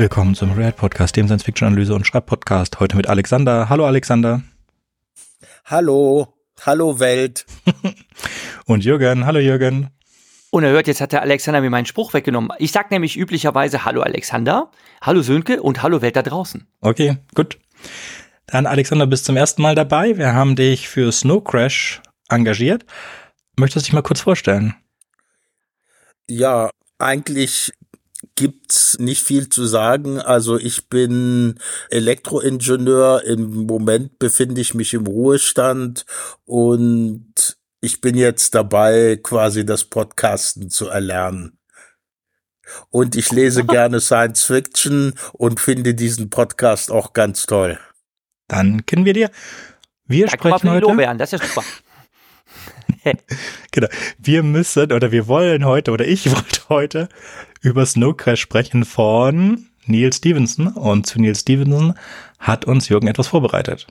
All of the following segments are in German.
Willkommen zum Red Podcast, dem Science Fiction Analyse und Schreibpodcast. Heute mit Alexander. Hallo Alexander. Hallo, hallo Welt. und Jürgen. Hallo Jürgen. Unerhört, jetzt hat der Alexander mir meinen Spruch weggenommen. Ich sag nämlich üblicherweise Hallo Alexander, Hallo Sönke und Hallo Welt da draußen. Okay, gut. Dann Alexander, bist zum ersten Mal dabei. Wir haben dich für Snow Crash engagiert. Möchtest du dich mal kurz vorstellen? Ja, eigentlich gibt's nicht viel zu sagen. Also ich bin Elektroingenieur. Im Moment befinde ich mich im Ruhestand und ich bin jetzt dabei, quasi das Podcasten zu erlernen. Und ich lese gerne Science Fiction und finde diesen Podcast auch ganz toll. Dann kennen wir dir. Wir da sprechen heute. Lorbeeren, das ist super. genau. Wir müssen oder wir wollen heute oder ich wollte heute über Snow Crash sprechen von Neil Stevenson. Und zu Neil Stevenson hat uns Jürgen etwas vorbereitet.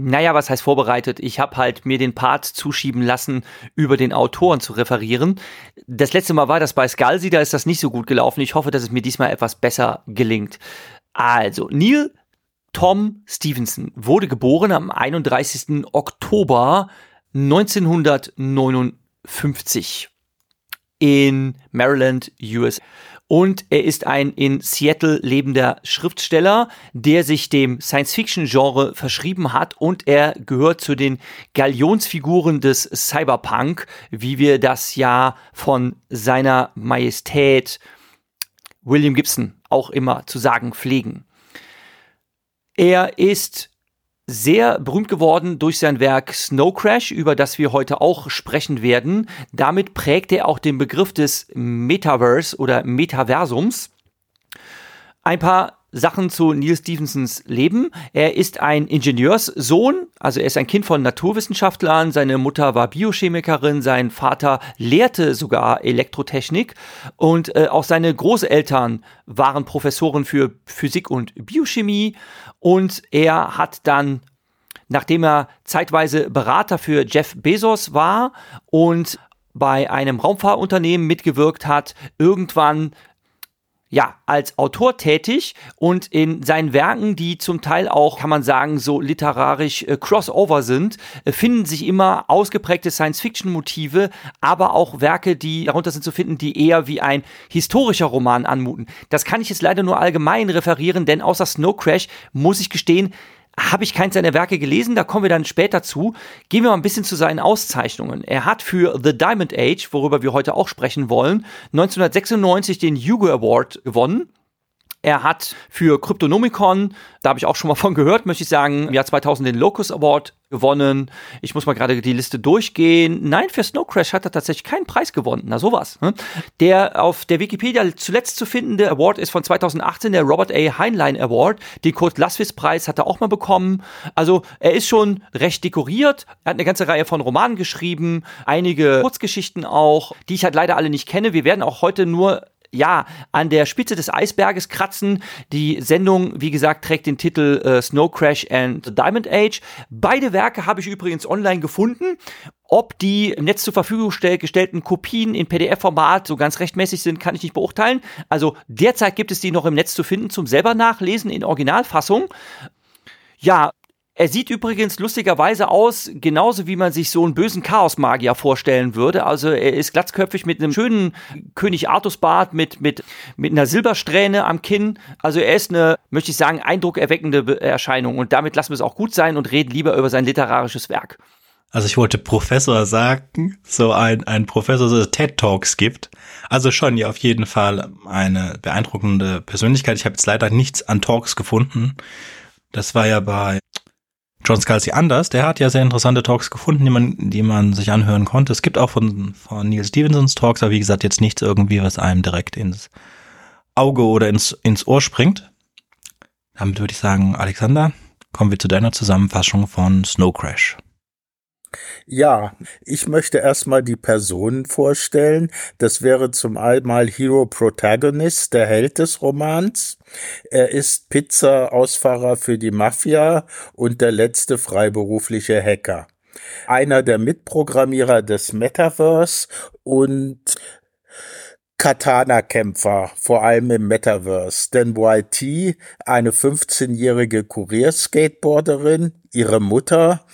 Naja, was heißt vorbereitet? Ich habe halt mir den Part zuschieben lassen, über den Autoren zu referieren. Das letzte Mal war das bei Scalzi, da ist das nicht so gut gelaufen. Ich hoffe, dass es mir diesmal etwas besser gelingt. Also, Neil Tom Stevenson wurde geboren am 31. Oktober 1959 in Maryland, USA. Und er ist ein in Seattle lebender Schriftsteller, der sich dem Science-Fiction-Genre verschrieben hat und er gehört zu den Galionsfiguren des Cyberpunk, wie wir das ja von seiner Majestät William Gibson auch immer zu sagen pflegen. Er ist sehr berühmt geworden durch sein Werk Snow Crash, über das wir heute auch sprechen werden. Damit prägt er auch den Begriff des Metaverse oder Metaversums. Ein paar Sachen zu Neil Stevensons Leben. Er ist ein Ingenieurssohn, also er ist ein Kind von Naturwissenschaftlern. Seine Mutter war Biochemikerin, sein Vater lehrte sogar Elektrotechnik und äh, auch seine Großeltern waren Professoren für Physik und Biochemie. Und er hat dann, nachdem er zeitweise Berater für Jeff Bezos war und bei einem Raumfahrtunternehmen mitgewirkt hat, irgendwann ja, als Autor tätig und in seinen Werken, die zum Teil auch, kann man sagen, so literarisch äh, Crossover sind, äh, finden sich immer ausgeprägte Science-Fiction-Motive, aber auch Werke, die darunter sind zu finden, die eher wie ein historischer Roman anmuten. Das kann ich jetzt leider nur allgemein referieren, denn außer Snow Crash muss ich gestehen, habe ich keins seiner Werke gelesen, da kommen wir dann später zu. Gehen wir mal ein bisschen zu seinen Auszeichnungen. Er hat für The Diamond Age, worüber wir heute auch sprechen wollen, 1996 den Hugo Award gewonnen. Er hat für Cryptonomicon, da habe ich auch schon mal von gehört, möchte ich sagen, im Jahr 2000 den Locus Award gewonnen. Ich muss mal gerade die Liste durchgehen. Nein, für Snow Crash hat er tatsächlich keinen Preis gewonnen. Na sowas. Ne? Der auf der Wikipedia zuletzt zu findende Award ist von 2018 der Robert A. Heinlein Award. Den Kurt Laswitz Preis hat er auch mal bekommen. Also er ist schon recht dekoriert. Er hat eine ganze Reihe von Romanen geschrieben, einige Kurzgeschichten auch, die ich halt leider alle nicht kenne. Wir werden auch heute nur ja, an der Spitze des Eisberges kratzen. Die Sendung, wie gesagt, trägt den Titel äh, Snow Crash and the Diamond Age. Beide Werke habe ich übrigens online gefunden. Ob die im Netz zur Verfügung gestellten Kopien in PDF-Format so ganz rechtmäßig sind, kann ich nicht beurteilen. Also derzeit gibt es die noch im Netz zu finden zum selber nachlesen in Originalfassung. Ja, er sieht übrigens lustigerweise aus, genauso wie man sich so einen bösen Chaosmagier vorstellen würde. Also er ist glatzköpfig mit einem schönen König Artus Bart mit, mit, mit einer Silbersträhne am Kinn. Also er ist eine, möchte ich sagen, eindruckerweckende Erscheinung. Und damit lassen wir es auch gut sein und reden lieber über sein literarisches Werk. Also ich wollte Professor sagen, so ein, ein Professor, so TED Talks gibt. Also schon ja auf jeden Fall eine beeindruckende Persönlichkeit. Ich habe jetzt leider nichts an Talks gefunden. Das war ja bei John Scalzi anders. Der hat ja sehr interessante Talks gefunden, die man, die man sich anhören konnte. Es gibt auch von, von Neil Stevensons Talks, aber wie gesagt, jetzt nichts irgendwie, was einem direkt ins Auge oder ins, ins Ohr springt. Damit würde ich sagen, Alexander, kommen wir zu deiner Zusammenfassung von Snow Crash. Ja, ich möchte erstmal die Person vorstellen. Das wäre zum einmal Hero Protagonist, der Held des Romans. Er ist Pizza-Ausfahrer für die Mafia und der letzte freiberufliche Hacker. Einer der Mitprogrammierer des Metaverse und Katana-Kämpfer, vor allem im Metaverse. Denn YT, eine 15-jährige Kurierskateboarderin, ihre Mutter,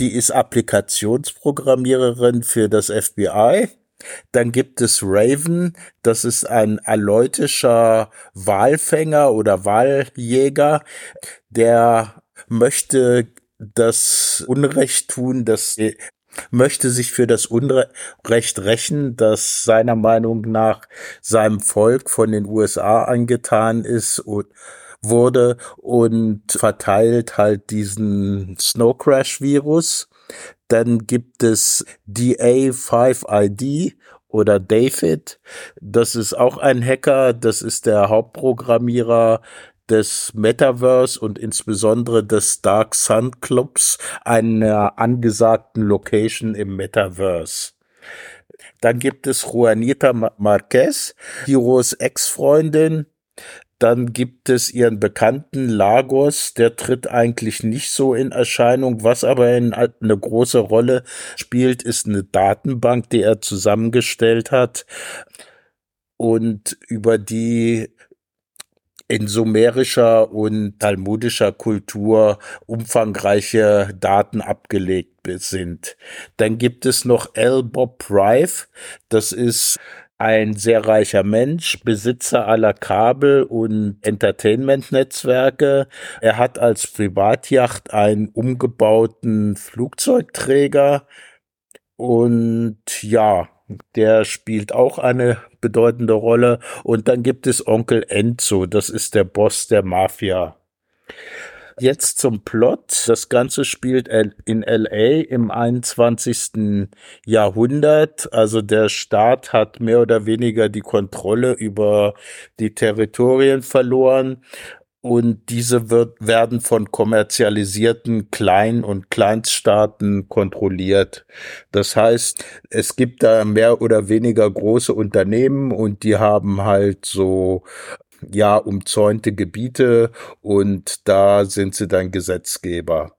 die ist Applikationsprogrammiererin für das FBI. Dann gibt es Raven, das ist ein aleutischer Walfänger oder Waljäger, der möchte das Unrecht tun, das möchte sich für das Unrecht rächen, das seiner Meinung nach seinem Volk von den USA angetan ist und wurde und verteilt halt diesen Snow Crash Virus. Dann gibt es DA5ID oder David. Das ist auch ein Hacker. Das ist der Hauptprogrammierer des Metaverse und insbesondere des Dark Sun Clubs, einer angesagten Location im Metaverse. Dann gibt es Juanita Marquez, Hiros Ex-Freundin. Dann gibt es ihren Bekannten Lagos, der tritt eigentlich nicht so in Erscheinung. Was aber in eine große Rolle spielt, ist eine Datenbank, die er zusammengestellt hat und über die in sumerischer und talmudischer Kultur umfangreiche Daten abgelegt sind. Dann gibt es noch L. Bob Rife, das ist ein sehr reicher Mensch, Besitzer aller Kabel- und Entertainment-Netzwerke. Er hat als Privatjacht einen umgebauten Flugzeugträger und ja, der spielt auch eine bedeutende Rolle. Und dann gibt es Onkel Enzo, das ist der Boss der Mafia. Jetzt zum Plot. Das Ganze spielt in LA im 21. Jahrhundert. Also der Staat hat mehr oder weniger die Kontrolle über die Territorien verloren und diese wird, werden von kommerzialisierten Klein- und Kleinststaaten kontrolliert. Das heißt, es gibt da mehr oder weniger große Unternehmen und die haben halt so ja umzäunte Gebiete und da sind sie dann Gesetzgeber.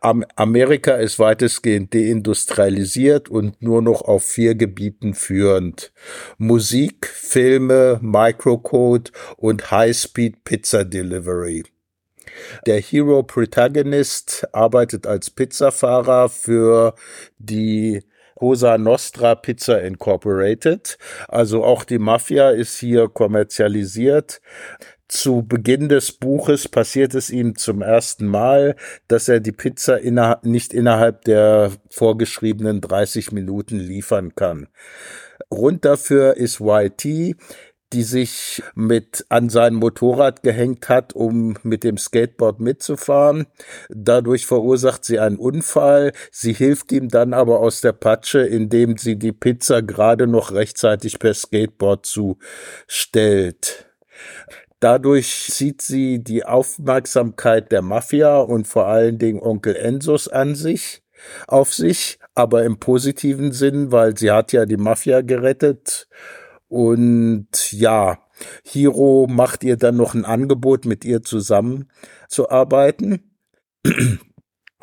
Amerika ist weitestgehend deindustrialisiert und nur noch auf vier Gebieten führend. Musik, Filme, Microcode und High-Speed Pizza Delivery. Der Hero Protagonist arbeitet als Pizzafahrer für die Cosa Nostra Pizza Incorporated. Also auch die Mafia ist hier kommerzialisiert zu Beginn des Buches passiert es ihm zum ersten Mal, dass er die Pizza inner nicht innerhalb der vorgeschriebenen 30 Minuten liefern kann. Grund dafür ist YT, die sich mit an sein Motorrad gehängt hat, um mit dem Skateboard mitzufahren. Dadurch verursacht sie einen Unfall. Sie hilft ihm dann aber aus der Patsche, indem sie die Pizza gerade noch rechtzeitig per Skateboard zustellt. Dadurch zieht sie die Aufmerksamkeit der Mafia und vor allen Dingen Onkel Enzos an sich, auf sich, aber im positiven Sinn, weil sie hat ja die Mafia gerettet. Und ja, Hiro macht ihr dann noch ein Angebot, mit ihr zusammenzuarbeiten.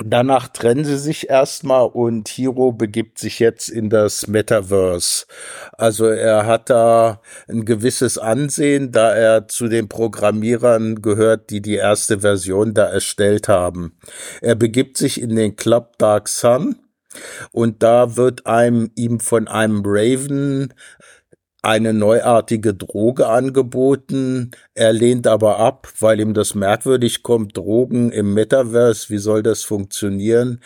Danach trennen sie sich erstmal und Hiro begibt sich jetzt in das Metaverse. Also er hat da ein gewisses Ansehen, da er zu den Programmierern gehört, die die erste Version da erstellt haben. Er begibt sich in den Club Dark Sun und da wird einem ihm von einem Raven eine neuartige Droge angeboten. Er lehnt aber ab, weil ihm das merkwürdig kommt. Drogen im Metaverse, wie soll das funktionieren?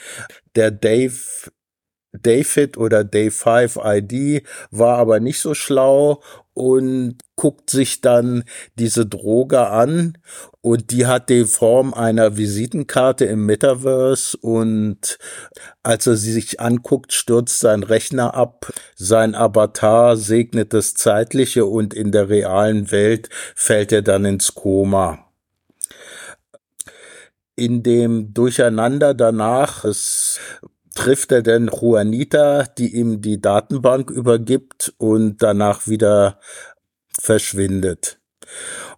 Der Dave David oder Day 5 ID war aber nicht so schlau und guckt sich dann diese Droge an und die hat die Form einer Visitenkarte im Metaverse und als er sie sich anguckt, stürzt sein Rechner ab, sein Avatar segnet das Zeitliche und in der realen Welt fällt er dann ins Koma. In dem Durcheinander danach, es trifft er denn Juanita, die ihm die Datenbank übergibt und danach wieder verschwindet.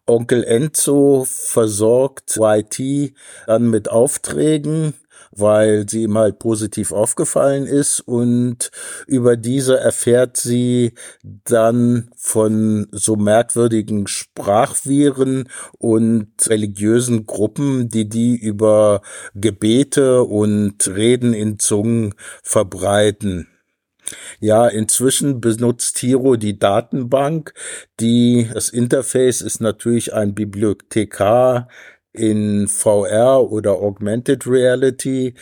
Onkel Enzo versorgt YT dann mit Aufträgen weil sie ihm halt positiv aufgefallen ist und über diese erfährt sie dann von so merkwürdigen Sprachviren und religiösen Gruppen, die die über Gebete und Reden in Zungen verbreiten. Ja, inzwischen benutzt Hiro die Datenbank. Die, das Interface ist natürlich ein Bibliothekar in VR oder Augmented Reality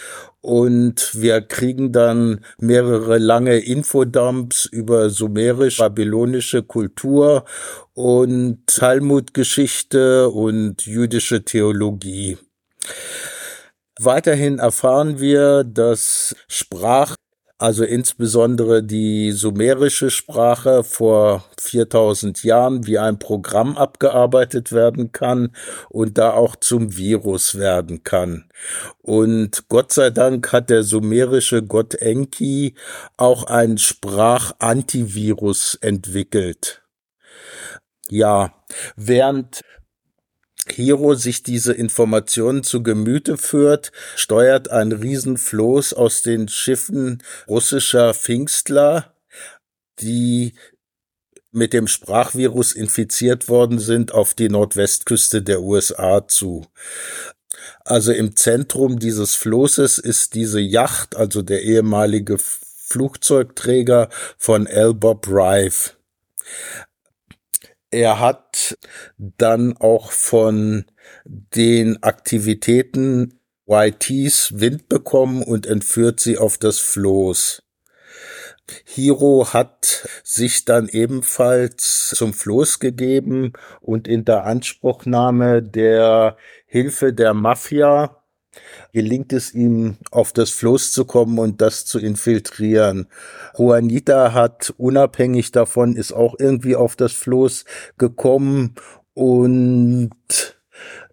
und wir kriegen dann mehrere lange Infodumps über sumerisch-babylonische Kultur und Talmud-Geschichte und jüdische Theologie. Weiterhin erfahren wir, dass Sprach also insbesondere die sumerische Sprache vor 4000 Jahren wie ein Programm abgearbeitet werden kann und da auch zum Virus werden kann. Und Gott sei Dank hat der sumerische Gott Enki auch ein Sprachantivirus entwickelt. Ja, während Hiro sich diese Informationen zu Gemüte führt, steuert ein Riesenfloß aus den Schiffen russischer Pfingstler, die mit dem Sprachvirus infiziert worden sind, auf die Nordwestküste der USA zu. Also im Zentrum dieses Floßes ist diese Yacht, also der ehemalige Flugzeugträger von L. Bob Rive. Er hat dann auch von den Aktivitäten YTs Wind bekommen und entführt sie auf das Floß. Hiro hat sich dann ebenfalls zum Floß gegeben und in der Anspruchnahme der Hilfe der Mafia gelingt es ihm, auf das Floß zu kommen und das zu infiltrieren. Juanita hat unabhängig davon, ist auch irgendwie auf das Floß gekommen und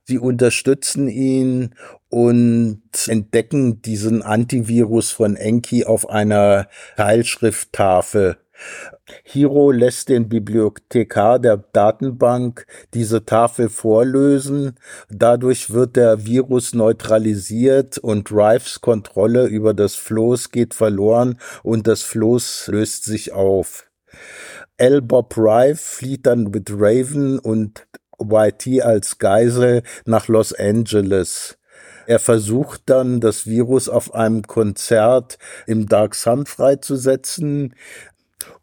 sie unterstützen ihn und entdecken diesen Antivirus von Enki auf einer Teilschrifttafel. Hiro lässt den Bibliothekar der Datenbank diese Tafel vorlösen. Dadurch wird der Virus neutralisiert und Rives Kontrolle über das Floß geht verloren und das Floß löst sich auf. L. Bob Rive flieht dann mit Raven und YT als Geisel nach Los Angeles. Er versucht dann, das Virus auf einem Konzert im Dark Sun freizusetzen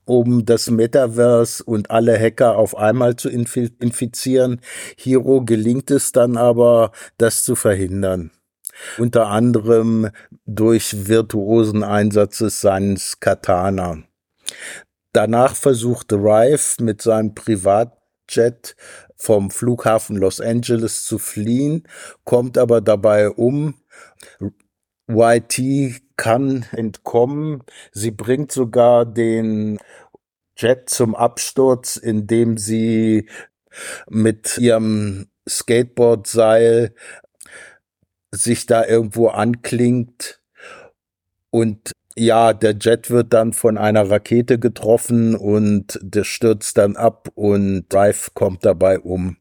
um das Metaverse und alle Hacker auf einmal zu infizieren. Hiro gelingt es dann aber, das zu verhindern. Unter anderem durch virtuosen Einsatzes seines Katana. Danach versuchte Rive mit seinem Privatjet vom Flughafen Los Angeles zu fliehen, kommt aber dabei um. YT kann entkommen. Sie bringt sogar den Jet zum Absturz, indem sie mit ihrem Skateboardseil sich da irgendwo anklingt und ja, der Jet wird dann von einer Rakete getroffen und der stürzt dann ab und Drive kommt dabei um.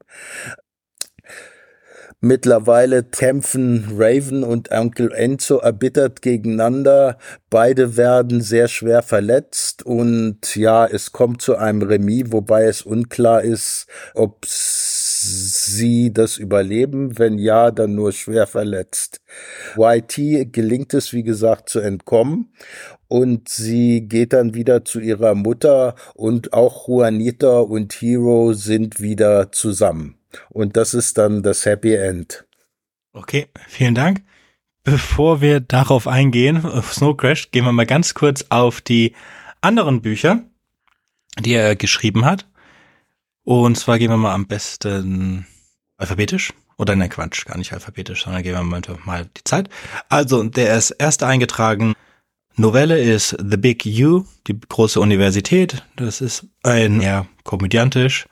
Mittlerweile kämpfen Raven und Onkel Enzo erbittert gegeneinander. Beide werden sehr schwer verletzt und ja, es kommt zu einem Remis, wobei es unklar ist, ob sie das überleben. Wenn ja, dann nur schwer verletzt. YT gelingt es, wie gesagt, zu entkommen und sie geht dann wieder zu ihrer Mutter und auch Juanita und Hero sind wieder zusammen. Und das ist dann das Happy End. Okay, vielen Dank. Bevor wir darauf eingehen, auf Snow Crash, gehen wir mal ganz kurz auf die anderen Bücher, die er geschrieben hat. Und zwar gehen wir mal am besten alphabetisch. Oder ne, Quatsch, gar nicht alphabetisch, sondern gehen wir mal, mal die Zeit. Also, der ist erste eingetragen. Novelle ist The Big U, die große Universität. Das ist ein, ja, komödiantisch,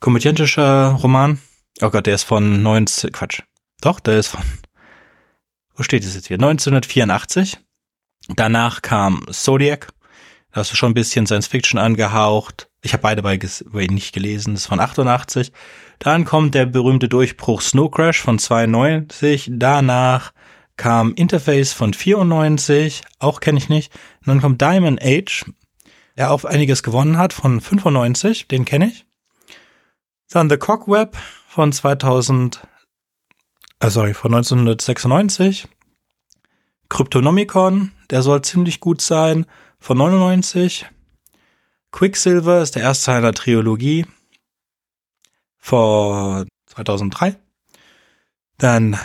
komödiantischer Roman. Oh Gott, der ist von 19, Quatsch. Doch, der ist von, wo steht es jetzt hier? 1984. Danach kam Zodiac. Da hast du schon ein bisschen Science Fiction angehaucht. Ich habe beide bei, bei nicht gelesen, das ist von 88. Dann kommt der berühmte Durchbruch Snow Crash von 92. Danach kam Interface von 94, auch kenne ich nicht. Und dann kommt Diamond Age, der auch einiges gewonnen hat von 95, den kenne ich. Dann The Cockweb von 2000, äh, sorry, von 1996. Cryptonomicon, der soll ziemlich gut sein, von 99. Quicksilver ist der erste einer Trilogie vor 2003. Dann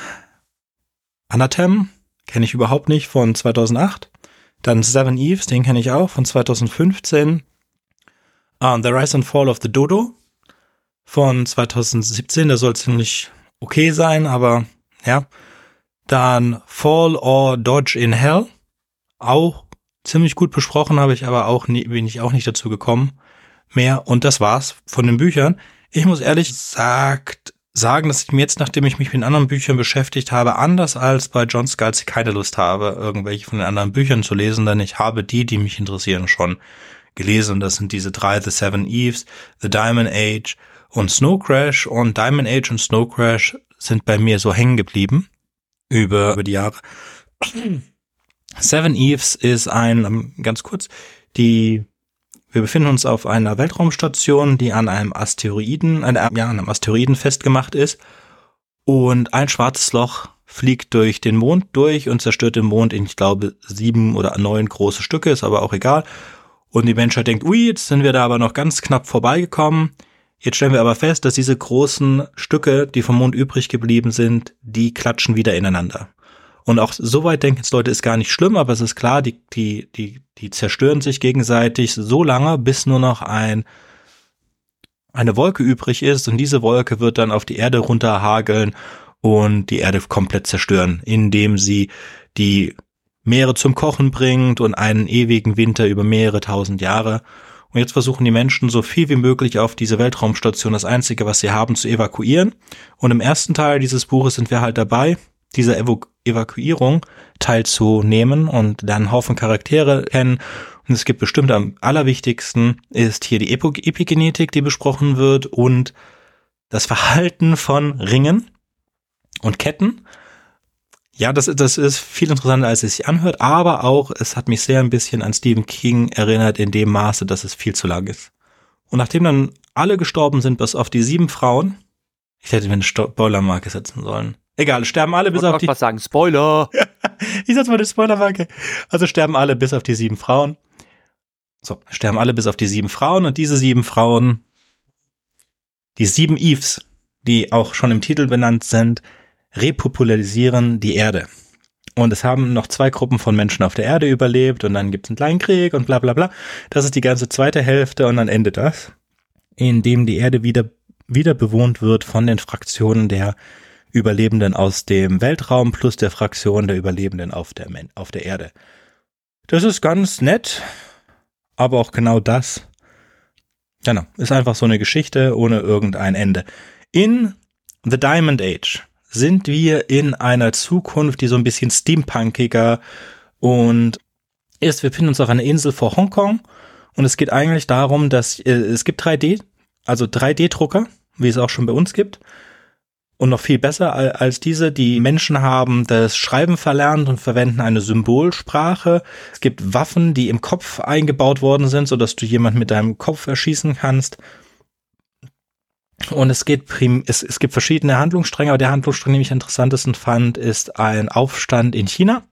Anathem, kenne ich überhaupt nicht, von 2008. Dann Seven Eves, den kenne ich auch, von 2015. Uh, ah, the Rise and Fall of the Dodo von 2017, der soll ziemlich okay sein, aber ja. Dann Fall or Dodge in Hell, auch ziemlich gut besprochen, habe ich aber auch nie, bin ich auch nicht dazu gekommen. Mehr und das war's von den Büchern. Ich muss ehrlich sagt, sagen, dass ich mir jetzt, nachdem ich mich mit anderen Büchern beschäftigt habe, anders als bei John Scalzi keine Lust habe, irgendwelche von den anderen Büchern zu lesen, denn ich habe die, die mich interessieren, schon gelesen. Das sind diese drei, The Seven Eves, The Diamond Age und Snow Crash. Und Diamond Age und Snow Crash sind bei mir so hängen geblieben über, über die Jahre. Seven Eves ist ein, ganz kurz, die wir befinden uns auf einer Weltraumstation, die an einem Asteroiden, äh, ja, an einem Asteroiden festgemacht ist. Und ein schwarzes Loch fliegt durch den Mond durch und zerstört den Mond in, ich glaube, sieben oder neun große Stücke, ist aber auch egal. Und die Menschheit denkt, ui, jetzt sind wir da aber noch ganz knapp vorbeigekommen. Jetzt stellen wir aber fest, dass diese großen Stücke, die vom Mond übrig geblieben sind, die klatschen wieder ineinander. Und auch so weit denken jetzt Leute, ist gar nicht schlimm, aber es ist klar, die, die, die, die zerstören sich gegenseitig so lange, bis nur noch ein, eine Wolke übrig ist und diese Wolke wird dann auf die Erde runterhageln und die Erde komplett zerstören, indem sie die Meere zum Kochen bringt und einen ewigen Winter über mehrere tausend Jahre. Und jetzt versuchen die Menschen so viel wie möglich auf diese Weltraumstation, das Einzige, was sie haben, zu evakuieren. Und im ersten Teil dieses Buches sind wir halt dabei, dieser Evo Evakuierung teilzunehmen und dann einen Haufen Charaktere kennen. Und es gibt bestimmt am allerwichtigsten ist hier die Epo Epigenetik, die besprochen wird und das Verhalten von Ringen und Ketten. Ja, das, das ist viel interessanter, als es sich anhört, aber auch, es hat mich sehr ein bisschen an Stephen King erinnert, in dem Maße, dass es viel zu lang ist. Und nachdem dann alle gestorben sind, bis auf die sieben Frauen, ich hätte mir eine Spoilermarke setzen sollen. Egal, sterben alle bis auf die. was sagen, Spoiler. ich setze mal eine Spoilermarke. Also sterben alle bis auf die sieben Frauen. So, sterben alle bis auf die sieben Frauen und diese sieben Frauen, die sieben Eves, die auch schon im Titel benannt sind, repopularisieren die Erde. Und es haben noch zwei Gruppen von Menschen auf der Erde überlebt und dann gibt es einen kleinen Krieg und bla bla bla. Das ist die ganze zweite Hälfte und dann endet das, indem die Erde wieder, wieder bewohnt wird von den Fraktionen der Überlebenden aus dem Weltraum plus der Fraktion der Überlebenden auf der, auf der Erde. Das ist ganz nett, aber auch genau das, genau, ist einfach so eine Geschichte ohne irgendein Ende. In The Diamond Age sind wir in einer Zukunft, die so ein bisschen steampunkiger und ist. Wir befinden uns auf einer Insel vor Hongkong und es geht eigentlich darum, dass äh, es gibt 3D, also 3D-Drucker, wie es auch schon bei uns gibt. Und noch viel besser als diese, die Menschen haben das Schreiben verlernt und verwenden eine Symbolsprache. Es gibt Waffen, die im Kopf eingebaut worden sind, sodass du jemand mit deinem Kopf erschießen kannst. Und es geht prim, es, es gibt verschiedene Handlungsstränge, aber der Handlungsstrang, den ich interessantesten fand, ist ein Aufstand in China.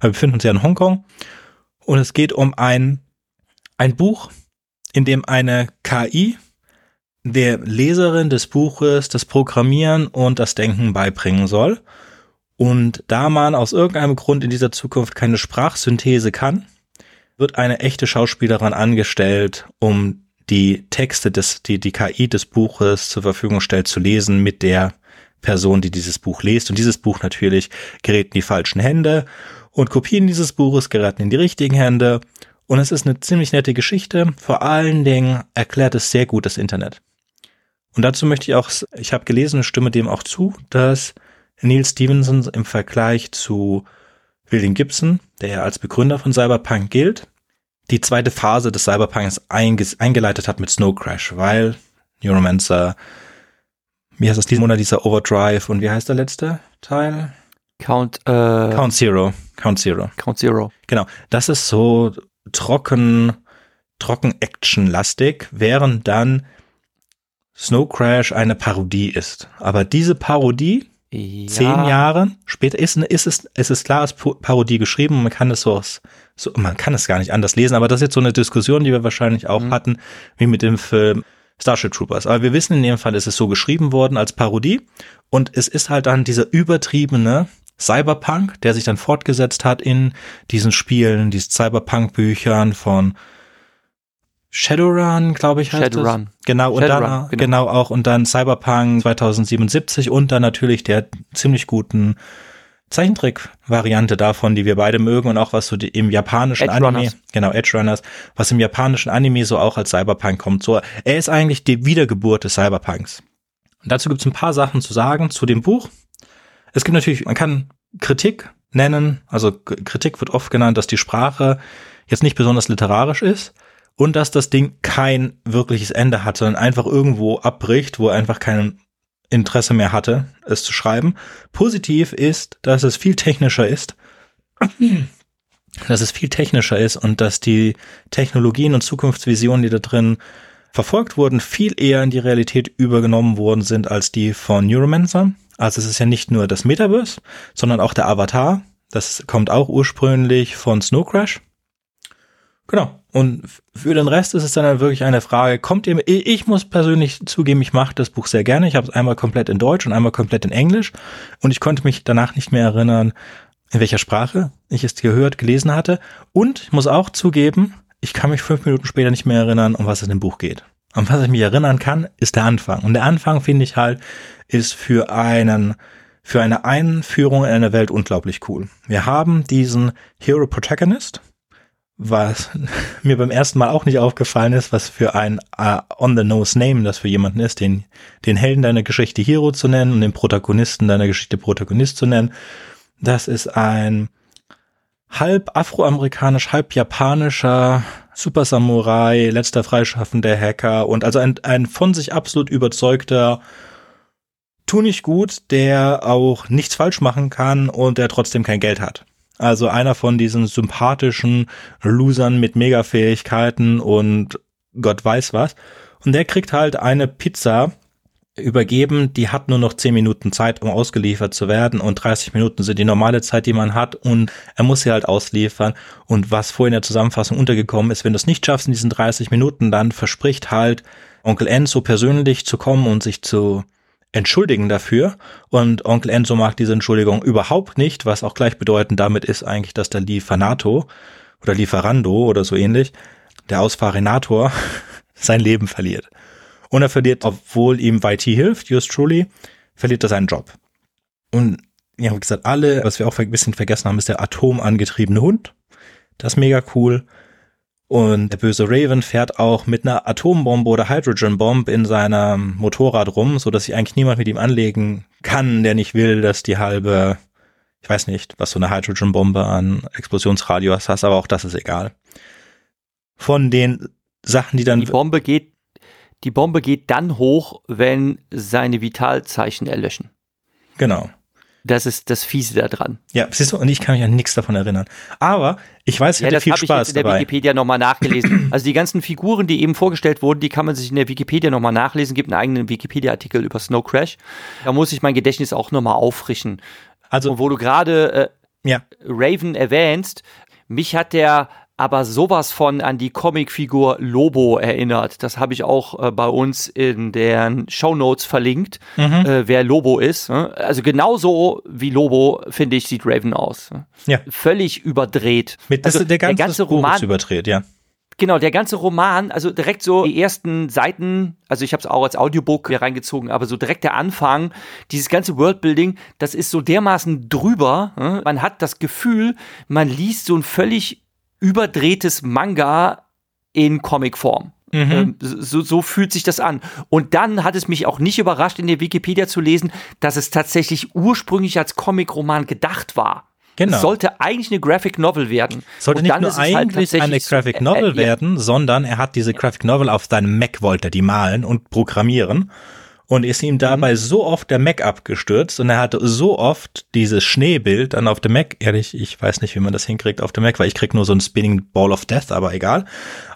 Wir befinden uns ja in Hongkong. Und es geht um ein, ein Buch, in dem eine KI der Leserin des Buches das Programmieren und das Denken beibringen soll. Und da man aus irgendeinem Grund in dieser Zukunft keine Sprachsynthese kann, wird eine echte Schauspielerin angestellt, um die Texte des, die, die KI des Buches zur Verfügung stellt, zu lesen mit der Person, die dieses Buch liest. Und dieses Buch natürlich gerät in die falschen Hände und Kopien dieses Buches geraten in die richtigen Hände. Und es ist eine ziemlich nette Geschichte. Vor allen Dingen erklärt es sehr gut das Internet. Und dazu möchte ich auch, ich habe gelesen, stimme dem auch zu, dass Neil Stevenson im Vergleich zu William Gibson, der ja als Begründer von Cyberpunk gilt, die zweite Phase des Cyberpunks eingeleitet hat mit Snow Crash, weil Neuromancer, wie heißt das diesen Monat, dieser Overdrive und wie heißt der letzte Teil? Count, äh, Count Zero. Count Zero. Count Zero. Genau. Das ist so trocken, trocken Action-lastig, während dann Snow Crash eine Parodie ist. Aber diese Parodie, Ja. zehn Jahre später, ist, ist es, es ist klar als Po- Parodie geschrieben. Man kann es so, aus- so, man kann es gar nicht anders lesen. Aber das ist jetzt so eine Diskussion, die wir wahrscheinlich auch Mhm. hatten, wie mit dem Film Starship Troopers. Aber wir wissen in dem Fall, ist es so geschrieben worden als Parodie. Und es ist halt dann dieser übertriebene Cyberpunk, der sich dann fortgesetzt hat in diesen Spielen, diesen Cyberpunk-Büchern von Shadowrun, glaube ich, heißt Shadowrun. es. Genau, und Shadowrun, dann, genau. genau. auch, und dann Cyberpunk 2077 und dann natürlich der ziemlich guten Zeichentrick-Variante davon, die wir beide mögen und auch was so die, im japanischen Edge Anime, Runners. genau, Edge Runners, was im japanischen Anime so auch als Cyberpunk kommt. So, er ist eigentlich die Wiedergeburt des Cyberpunks. Und dazu gibt es ein paar Sachen zu sagen zu dem Buch. Es gibt natürlich, man kann Kritik nennen, also Kritik wird oft genannt, dass die Sprache jetzt nicht besonders literarisch ist und dass das Ding kein wirkliches Ende hat, sondern einfach irgendwo abbricht, wo er einfach kein Interesse mehr hatte, es zu schreiben. Positiv ist, dass es viel technischer ist, dass es viel technischer ist und dass die Technologien und Zukunftsvisionen, die da drin verfolgt wurden, viel eher in die Realität übergenommen worden sind als die von Neuromancer. Also es ist ja nicht nur das Metaverse, sondern auch der Avatar. Das kommt auch ursprünglich von Snow Crash. Genau. Und für den Rest ist es dann wirklich eine Frage, kommt ihr, ich muss persönlich zugeben, ich mache das Buch sehr gerne. Ich habe es einmal komplett in Deutsch und einmal komplett in Englisch und ich konnte mich danach nicht mehr erinnern, in welcher Sprache ich es gehört, gelesen hatte. Und ich muss auch zugeben, ich kann mich fünf Minuten später nicht mehr erinnern, um was es in dem Buch geht. Um was ich mich erinnern kann, ist der Anfang. Und der Anfang, finde ich halt, ist für einen, für eine Einführung in eine Welt unglaublich cool. Wir haben diesen Hero Protagonist, was mir beim ersten Mal auch nicht aufgefallen ist, was für ein äh, On-the-Nose-Name das für jemanden ist, den, den Helden deiner Geschichte Hero zu nennen und den Protagonisten deiner Geschichte Protagonist zu nennen. Das ist ein halb afroamerikanisch, halb japanischer Super Samurai, letzter freischaffender Hacker und also ein, ein von sich absolut überzeugter tu nicht gut, der auch nichts falsch machen kann und der trotzdem kein Geld hat. Also einer von diesen sympathischen Losern mit Mega-Fähigkeiten und Gott weiß was. Und der kriegt halt eine Pizza übergeben, die hat nur noch 10 Minuten Zeit, um ausgeliefert zu werden. Und 30 Minuten sind die normale Zeit, die man hat. Und er muss sie halt ausliefern. Und was vorhin in der Zusammenfassung untergekommen ist, wenn du es nicht schaffst in diesen 30 Minuten, dann verspricht halt Onkel Enzo persönlich zu kommen und sich zu entschuldigen dafür und Onkel Enzo mag diese Entschuldigung überhaupt nicht, was auch gleichbedeutend damit ist eigentlich, dass der Liefernato oder Lieferando oder so ähnlich, der Ausfahrinator sein Leben verliert. Und er verliert, obwohl ihm YT hilft, just truly, verliert er seinen Job. Und ja, wie gesagt, alle, was wir auch ein bisschen vergessen haben, ist der atomangetriebene Hund. Das ist mega cool. Und der böse Raven fährt auch mit einer Atombombe oder Hydrogen Bomb in seinem Motorrad rum, so dass sich eigentlich niemand mit ihm anlegen kann, der nicht will, dass die halbe, ich weiß nicht, was so eine Hydrogen Bombe an Explosionsradius hast, aber auch das ist egal. Von den Sachen, die dann Die Bombe geht, die Bombe geht dann hoch, wenn seine Vitalzeichen erlöschen. genau. Das ist das Fiese da dran. Ja, siehst du, und ich kann mich an nichts davon erinnern. Aber ich weiß, ich Ja, hatte das viel habe ich Spaß jetzt in der dabei. Wikipedia nochmal nachgelesen. Also die ganzen Figuren, die eben vorgestellt wurden, die kann man sich in der Wikipedia nochmal nachlesen. Gibt einen eigenen Wikipedia-Artikel über Snow Crash. Da muss ich mein Gedächtnis auch nochmal auffrischen. Also, Und wo du gerade äh, ja, Raven erwähnst, mich hat der aber sowas von an die Comicfigur Lobo erinnert. Das habe ich auch äh, bei uns in den Shownotes verlinkt, Mhm. äh, wer Lobo ist. Ne? Also genauso wie Lobo, finde ich, sieht Raven aus. ne? ja. Völlig überdreht. Mit, also der ganze, Buch Roman ist überdreht, ja. Genau, der ganze Roman, also direkt so die ersten Seiten, also ich habe es auch als Audiobook hier reingezogen, aber so direkt der Anfang, dieses ganze Worldbuilding, das ist so dermaßen drüber. ne? Man hat das Gefühl, man liest so ein völlig überdrehtes Manga in Comicform. Mhm. Ähm, so, so fühlt sich das an. Und dann hat es mich auch nicht überrascht, in der Wikipedia zu lesen, dass es tatsächlich ursprünglich als Comicroman gedacht war. Genau. Es sollte eigentlich eine Graphic Novel werden. Sollte nicht nur halt eigentlich eine tatsächlich so- Graphic äh, Novel äh, ja. werden, sondern er hat diese Graphic Novel auf seinem Mac wollte er die malen und programmieren. Und ist ihm dabei mhm. so oft der Mac abgestürzt und er hatte so oft dieses Schneebild dann auf dem Mac. Ehrlich, ich weiß nicht, wie man das hinkriegt auf dem Mac, weil ich krieg nur so ein Spinning Ball of Death, aber egal.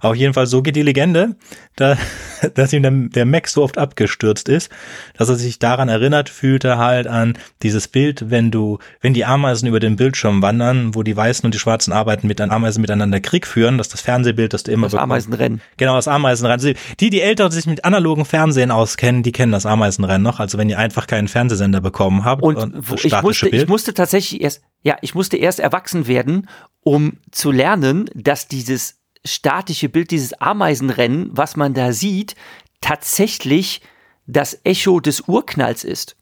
Auf jeden Fall, so geht die Legende, da, dass ihm der, der Mac so oft abgestürzt ist, dass er sich daran erinnert fühlte halt an dieses Bild, wenn du, wenn die Ameisen über den Bildschirm wandern, wo die Weißen und die Schwarzen arbeiten mit den Ameisen miteinander Krieg führen, dass das Fernsehbild, das du immer das Ameisenrennen. Genau, das Ameisenrennen. Die, die Älteren sich mit analogen Fernsehen auskennen, die kennen das Ameisenrennen noch. Also wenn ihr einfach keinen Fernsehsender bekommen habt und, und ich musste, Bild. ich musste tatsächlich erst, ja, ich musste erst erwachsen werden, um zu lernen, dass dieses statische Bild, dieses Ameisenrennen, was man da sieht, tatsächlich das Echo des Urknalls ist.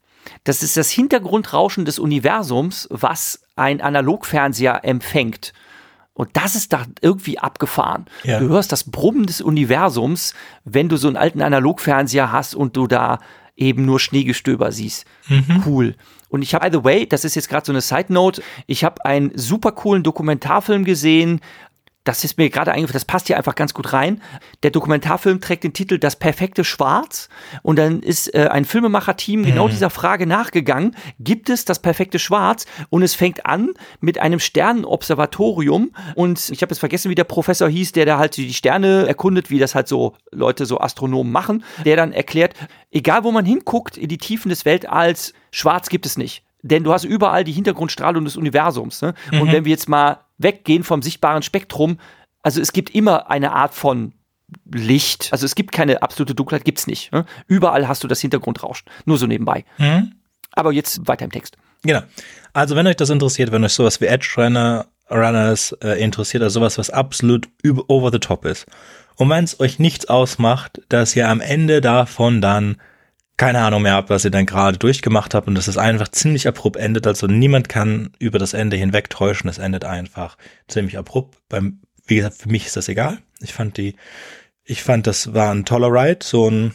Das ist das Hintergrundrauschen des Universums, was ein Analogfernseher empfängt. Und das ist da irgendwie abgefahren. Ja. Du hörst das Brummen des Universums, wenn du so einen alten Analogfernseher hast und du da eben nur Schneegestöber siehst. Mhm. Cool. Und ich habe, by the way, das ist jetzt gerade so eine Side Note, ich habe einen super coolen Dokumentarfilm gesehen das ist mir gerade eingefallen, das passt hier einfach ganz gut rein. Der Dokumentarfilm trägt den Titel Das perfekte Schwarz und dann ist äh, ein Filmemacher-Team genau mhm. dieser Frage nachgegangen, gibt es das perfekte Schwarz? Und es fängt an mit einem Sternenobservatorium und ich habe jetzt vergessen, wie der Professor hieß, der da halt die Sterne erkundet, wie das halt so Leute, so Astronomen machen, der dann erklärt, egal wo man hinguckt in die Tiefen des Weltalls, schwarz gibt es nicht. Denn du hast überall die Hintergrundstrahlung des Universums. Ne? Mhm. Und wenn wir jetzt mal weggehen vom sichtbaren Spektrum, also es gibt immer eine Art von Licht. Also es gibt keine absolute Dunkelheit, gibt's nicht. Ne? Überall hast du das Hintergrundrauschen. Nur so nebenbei. Mhm. Aber jetzt weiter im Text. Genau. Also wenn euch das interessiert, wenn euch sowas wie Edge Runner, Runners äh, interessiert, also sowas, was absolut über, over the top ist. Und wenn es euch nichts ausmacht, dass ihr am Ende davon dann keine Ahnung mehr habt, was ihr dann gerade durchgemacht habt und dass es einfach ziemlich abrupt endet. Also niemand kann über das Ende hinwegtäuschen. Es endet einfach ziemlich abrupt. Beim, wie gesagt, für mich ist das egal. Ich fand die, ich fand, das war ein toller Ride, so ein,